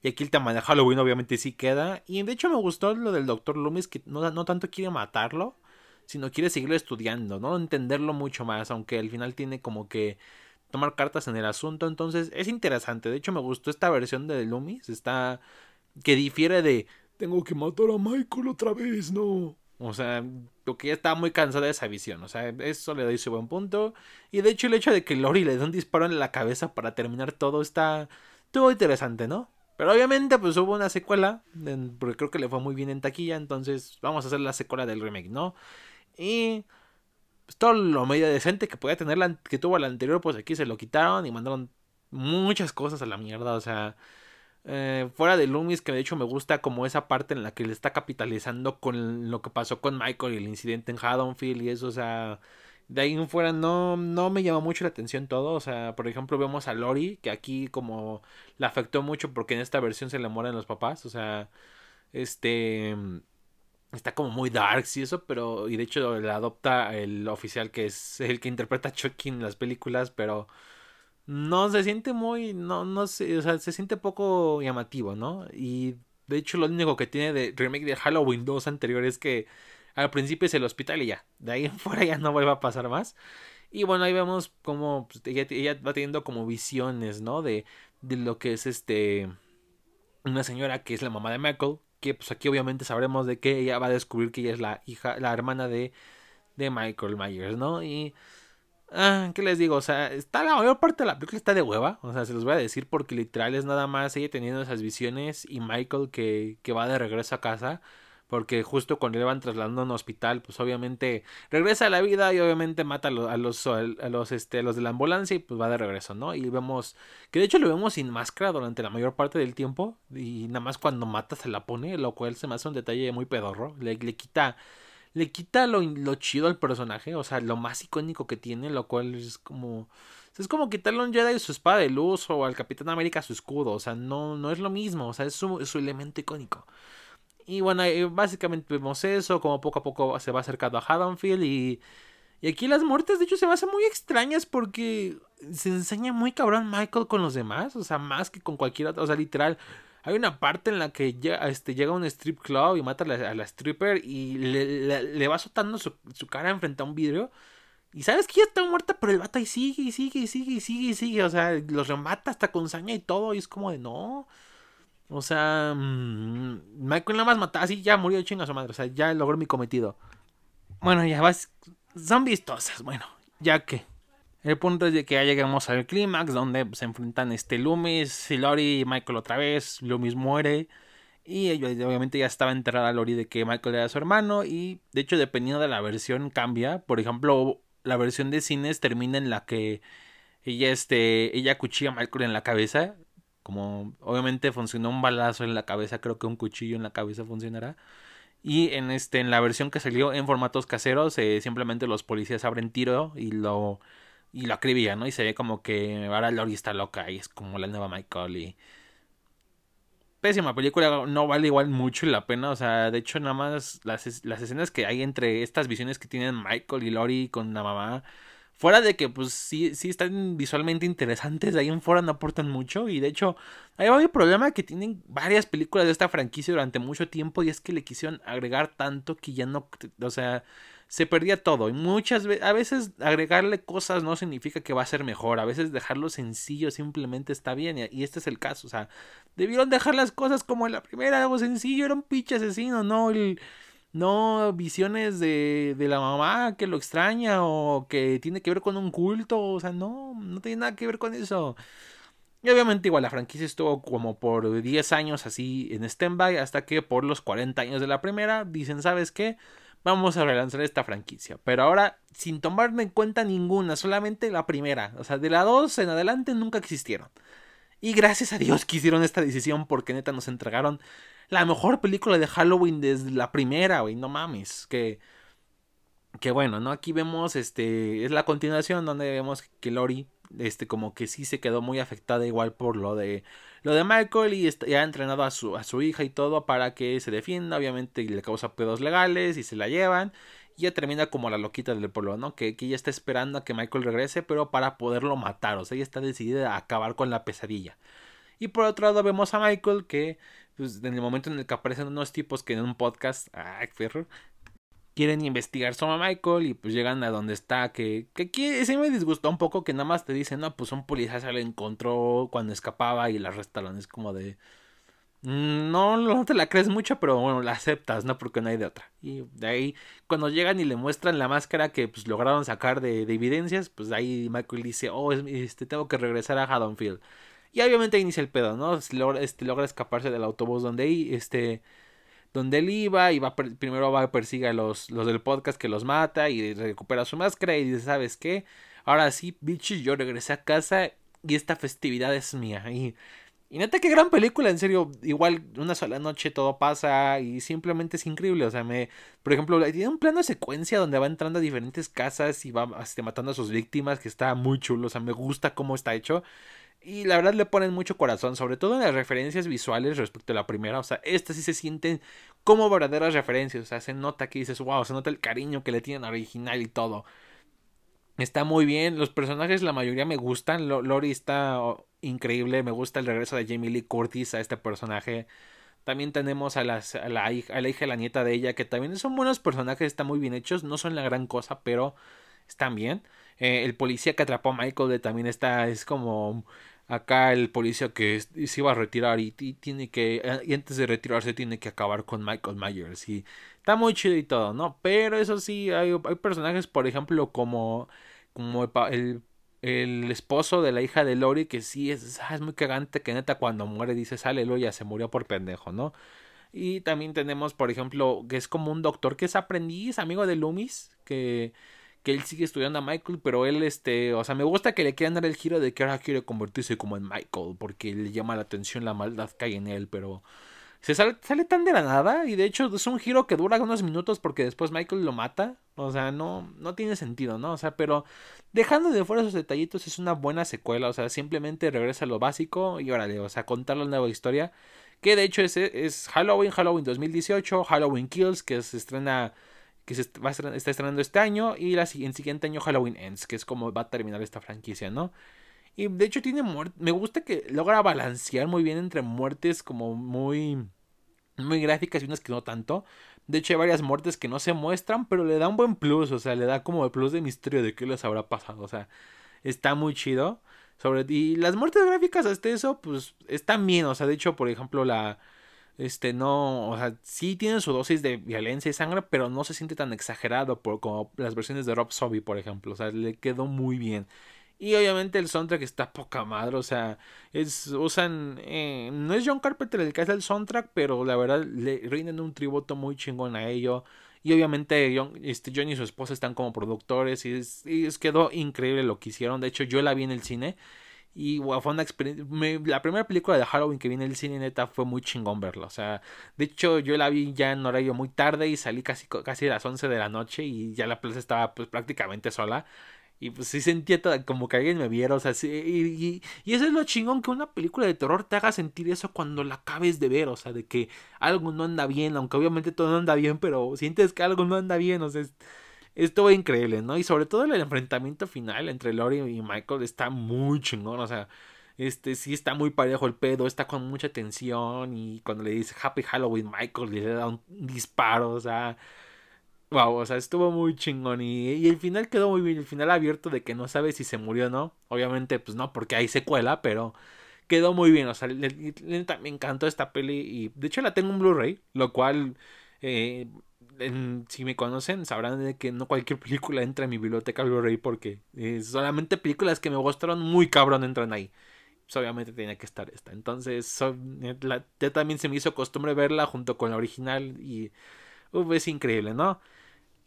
Speaker 1: Y aquí el tema de Halloween obviamente sí queda. Y de hecho me gustó lo del Dr. Loomis, que no, no tanto quiere matarlo, sino quiere seguirlo estudiando, ¿no? Entenderlo mucho más, aunque al final tiene como que tomar cartas en el asunto. Entonces es interesante. De hecho me gustó esta versión de Loomis. Está... que difiere de... Tengo que matar a Michael otra vez, no. O sea, porque ya estaba muy cansada de esa visión. O sea, eso le doy su buen punto. Y de hecho, el hecho de que Lori le dé un disparo en la cabeza para terminar todo está. Estuvo interesante, ¿no? Pero obviamente, pues hubo una secuela. Porque creo que le fue muy bien en taquilla. Entonces, vamos a hacer la secuela del remake, ¿no? Y. Pues todo lo medio decente que podía tener la, que tuvo la anterior, pues aquí se lo quitaron y mandaron muchas cosas a la mierda. O sea eh, fuera de Loomis, que de hecho me gusta como esa parte en la que le está capitalizando con lo que pasó con Michael y el incidente en Haddonfield y eso, o sea, de ahí en fuera no, no me llama mucho la atención todo, o sea, por ejemplo vemos a Lori, que aquí como la afectó mucho porque en esta versión se le mueren los papás, o sea, este está como muy dark y eso, pero y de hecho la adopta el oficial que es el que interpreta a Chucky en las películas, pero no se siente muy, no, no sé, o sea, se siente poco llamativo, ¿no? Y de hecho lo único que tiene de remake de Halloween 2 anterior es que al principio es el hospital y ya, de ahí en fuera ya no vuelve a pasar más. Y bueno, ahí vemos como pues, ella, va teniendo como visiones, ¿no? De, de lo que es este, una señora que es la mamá de Michael, que pues aquí obviamente sabremos de que ella va a descubrir que ella es la hija, la hermana de, de Michael Myers, ¿no? Y Ah, ¿qué les digo? O sea, está la mayor parte de la película está de hueva. O sea, se los voy a decir porque literal es nada más ella teniendo esas visiones y Michael que, que va de regreso a casa. Porque justo cuando le van trasladando a un hospital, pues obviamente regresa a la vida y obviamente mata a los, a los, a los, este, a los de la ambulancia y pues va de regreso, ¿no? Y vemos, que de hecho lo vemos sin máscara durante la mayor parte del tiempo y nada más cuando mata se la pone, lo cual se me hace un detalle muy pedorro. Le, le quita le quita lo, lo chido al personaje, o sea, lo más icónico que tiene, lo cual es como... Es como quitarle a un Jedi su espada de luz o al Capitán América su escudo, o sea, no, no es lo mismo, o sea, es su, elemento icónico. Y bueno, básicamente vemos eso, como poco a poco se va acercando a Haddonfield y... Y aquí las muertes, de hecho, se me hacen muy extrañas porque se enseña muy cabrón Michael con los demás. O sea, más que con cualquier otro. O sea, literal, hay una parte en la que ya, este, llega a un strip club y mata a la, stripper y le, va azotando su, cara enfrente a un vidrio. Y sabes que ya está muerta, pero el vato ahí sigue y sigue y sigue y sigue y sigue. O sea, los remata hasta con saña y todo. Y es como de no. O sea, mmm, Michael nada más mata. Así ya murió chinga su madre. O sea, ya logró mi cometido. Bueno, ya vas. Son vistosas. Bueno, ya que. El punto es de que ya llegamos al clímax donde se enfrentan este Loomis, Lori y Michael otra vez. Loomis muere. Y obviamente ya estaba enterrada Lori de que Michael era su hermano. Y de hecho, dependiendo de la versión, cambia. Por ejemplo, la versión de cines termina en la que ella, este, ella cuchilla a Michael en la cabeza. Como obviamente funcionó un balazo en la cabeza, creo que un cuchillo en la cabeza funcionará. Y en este, en la versión que salió en formatos caseros, eh, simplemente los policías abren tiro y lo y lo acribilla, ¿no? Y se ve como que ahora Lori está loca y es como la nueva Michael y... Pésima película, no vale igual mucho la pena, o sea, de hecho nada más las, las escenas que hay entre estas visiones que tienen Michael y Lori con la mamá, fuera de que pues sí, sí están visualmente interesantes, de ahí en fuera no aportan mucho y de hecho hay un problema que tienen varias películas de esta franquicia durante mucho tiempo y es que le quisieron agregar tanto que ya no, o sea se perdía todo. Y muchas veces, a veces agregarle cosas no significa que va a ser mejor. A veces dejarlo sencillo simplemente está bien. Y este es el caso. O sea, debieron dejar las cosas como en la primera, algo sencillo. Era un pinche asesino, no el. No visiones de, de la mamá que lo extraña o que tiene que ver con un culto. O sea, no, no tiene nada que ver con eso. Y obviamente igual la franquicia estuvo como por 10 años así en stand-by hasta que por los 40 años de la primera dicen, ¿sabes qué? vamos a relanzar esta franquicia. Pero ahora, sin tomar en cuenta ninguna, solamente la primera. O sea, de la 2 en adelante nunca existieron. Y gracias a Dios que hicieron esta decisión porque neta nos entregaron la mejor película de Halloween desde la primera, güey. No mames. Que, que bueno, ¿no? Aquí vemos, este, es la continuación donde vemos que Lori, este, como que sí se quedó muy afectada igual por lo de lo de Michael y, ha entrenado a su, a su hija y todo para que se defienda. Obviamente le causa pedos legales y se la llevan. Y ya termina como la loquita del pueblo, ¿no? Que, que ella está esperando a que Michael regrese, pero para poderlo matar. O sea, ella está decidida a acabar con la pesadilla. Y por otro lado vemos a Michael que, pues, en el momento en el que aparecen unos tipos que en un podcast, ay, perro, quieren investigar sobre Michael y pues llegan a donde está, que, que aquí sí me disgustó un poco que nada más te dicen, no, pues un policía se lo encontró cuando escapaba y la arrestaron, es como de... Mm, no, no te la crees mucho, pero bueno, la aceptas, ¿no? Porque no hay de otra. Y de ahí, cuando llegan y le muestran la máscara que pues lograron sacar de, de evidencias, pues de ahí Michael dice, oh, este, tengo que regresar a Haddonfield. Y obviamente inicia el pedo, ¿no? Logra, este, logra escaparse del autobús donde este donde él iba y va primero va a persigue a los, los del podcast que los mata y recupera su máscara y dice, ¿sabes qué? Ahora sí, bitches, yo regresé a casa y esta festividad es mía. Y, y neta, qué gran película, en serio. Igual, una sola noche todo pasa y simplemente es increíble. O sea, me. Por ejemplo, tiene un plano de secuencia donde va entrando a diferentes casas y va este, matando a sus víctimas, que está muy chulo. O sea, me gusta cómo está hecho. Y la verdad le ponen mucho corazón, sobre todo en las referencias visuales respecto a la primera. O sea, estas sí se sienten como verdaderas referencias. O sea, se nota que dices, wow, se nota el cariño que le tienen al original y todo. Está muy bien. Los personajes, la mayoría me gustan. Lori está oh, increíble. Me gusta el regreso de Jamie Lee Curtis a este personaje. También tenemos a, la, hija, a la nieta de ella, que también son buenos personajes, están muy bien hechos. No son la gran cosa, pero están bien. Eh, el policía que atrapó a Michael también está, es como acá el policía que se iba a retirar y, tiene que eh, y antes de retirarse tiene que acabar con Michael Myers y está muy chido y todo no pero eso sí hay, hay personajes por ejemplo como como el, el, esposo de la hija de Lori que sí es, ah, es muy cagante que neta cuando muere dice sale ya se murió por pendejo no y también tenemos por ejemplo que es como un doctor que es aprendiz amigo de Loomis que que él sigue estudiando a Michael, pero él, este, o sea, me gusta que le quieran dar el giro de que ahora quiere convertirse como en Michael, porque le llama la atención la maldad que hay en él, pero se sale, sale tan de la nada, y de hecho es un giro que dura unos minutos porque después Michael lo mata, o sea, no, no tiene sentido, ¿no? O sea, pero dejando de fuera esos detallitos es una buena secuela, o sea, simplemente regresa a lo básico y órale, o sea, contar la nueva historia, que de hecho es, es Halloween, Halloween 2018, Halloween Kills, que se estrena que se va a está estrenando este año y la, el siguiente año Halloween Ends, que es como va a terminar esta franquicia, ¿no? Y de hecho tiene muerte, me gusta que logra balancear muy bien entre muertes como muy muy gráficas y unas que no tanto. De hecho hay varias muertes que no se muestran, pero le da un buen plus, o sea, le da como el plus de misterio de qué les habrá pasado, o sea, está muy chido. Sobre, y las muertes gráficas hasta eso, pues están bien, o sea, de hecho, por ejemplo, la, este no, o sea, sí tiene su dosis de violencia y sangre, pero no se siente tan exagerado por, como las versiones de Rob Zombie, por ejemplo, o sea, le quedó muy bien. Y obviamente el soundtrack está poca madre, o sea, es, usan, eh, no es John Carpenter el que hace el soundtrack, pero la verdad le rinden un tributo muy chingón a ello. Y obviamente John, este, John y su esposa están como productores y, y es, quedó increíble lo que hicieron. De hecho, yo la vi en el cine y fue una experiencia. la primera película de Halloween que vi en el cine, neta, fue muy chingón verla. O sea, de hecho, yo la vi ya en horario muy tarde y salí casi, casi a las 11 de la noche y ya la plaza estaba pues prácticamente sola. Y pues sí sentía como que alguien me viera, o sea, sí, y, y, eso es lo chingón que una película de terror te haga sentir eso cuando la acabes de ver, o sea, de que algo no anda bien, aunque obviamente todo no anda bien, pero sientes que algo no anda bien, o sea, estuvo increíble, ¿no? Y sobre todo el enfrentamiento final entre Lori y Michael está muy chingón, o sea, este sí está muy parejo el pedo, está con mucha tensión y cuando le dice Happy Halloween Michael le da un disparo, o sea, wow, o sea, estuvo muy chingón y, el final quedó muy bien, el final abierto de que no sabes si se murió o no. Obviamente, pues no, porque hay secuela, pero quedó muy bien, o sea, me encantó esta peli y de hecho la tengo en Blu-ray, lo cual... Eh, si me conocen, sabrán de que no cualquier película entra en mi biblioteca Blu-ray porque eh, solamente películas que me gustaron muy cabrón entran ahí. Pues obviamente tenía que estar esta. Entonces, eh, ya también se me hizo costumbre verla junto con la original y es increíble, ¿no?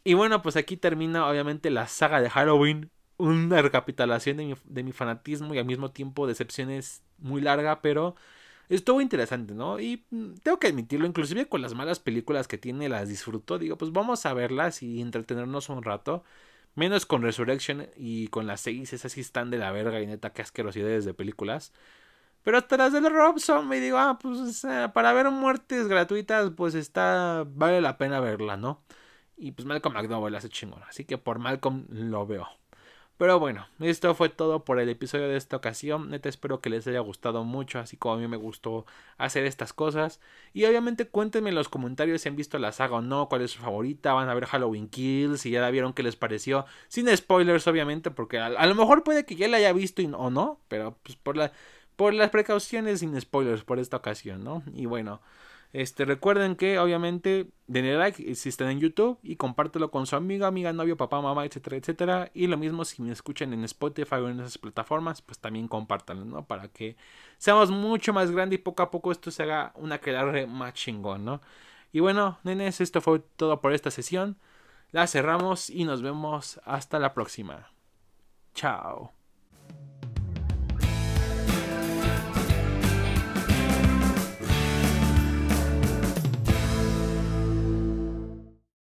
Speaker 1: Y bueno, pues aquí termina obviamente la saga de Halloween. Una recapitulación de mi, de mi fanatismo y al mismo tiempo decepciones muy larga, pero estuvo interesante, ¿no? Y mm, tengo que admitirlo, inclusive con las malas películas que tiene las disfruto. Digo, pues vamos a verlas y entretenernos un rato. Menos con Resurrection y con las seis, esas están de la verga y neta, qué asquerosidades de películas. Pero hasta las del Robson me digo, ah, pues para ver muertes gratuitas, pues está, vale la pena verla, ¿no? Y pues Malcolm McDowell hace chingón, así que por Malcolm lo veo. Pero bueno, esto fue todo por el episodio de esta ocasión. Neta, espero que les haya gustado mucho, así como a mí me gustó hacer estas cosas. Y obviamente cuéntenme en los comentarios si han visto la saga o no, cuál es su favorita, van a ver Halloween Kills, si ya la vieron qué les pareció. Sin spoilers, obviamente, porque a, lo mejor puede que ya la haya visto y, o no, pero pues por, la, por las precauciones sin spoilers por esta ocasión, ¿no? Y bueno. Este, recuerden que obviamente denle like si están en YouTube y compártelo con su amiga, amiga, novio, papá, mamá, etcétera, etcétera. Y lo mismo si me escuchan en Spotify o en esas plataformas, pues también compártanlo, ¿no? Para que seamos mucho más grande y poco a poco esto se haga una quedar más chingón, ¿no? Y bueno, nenes, esto fue todo por esta sesión. La cerramos y nos vemos hasta la próxima. Chao.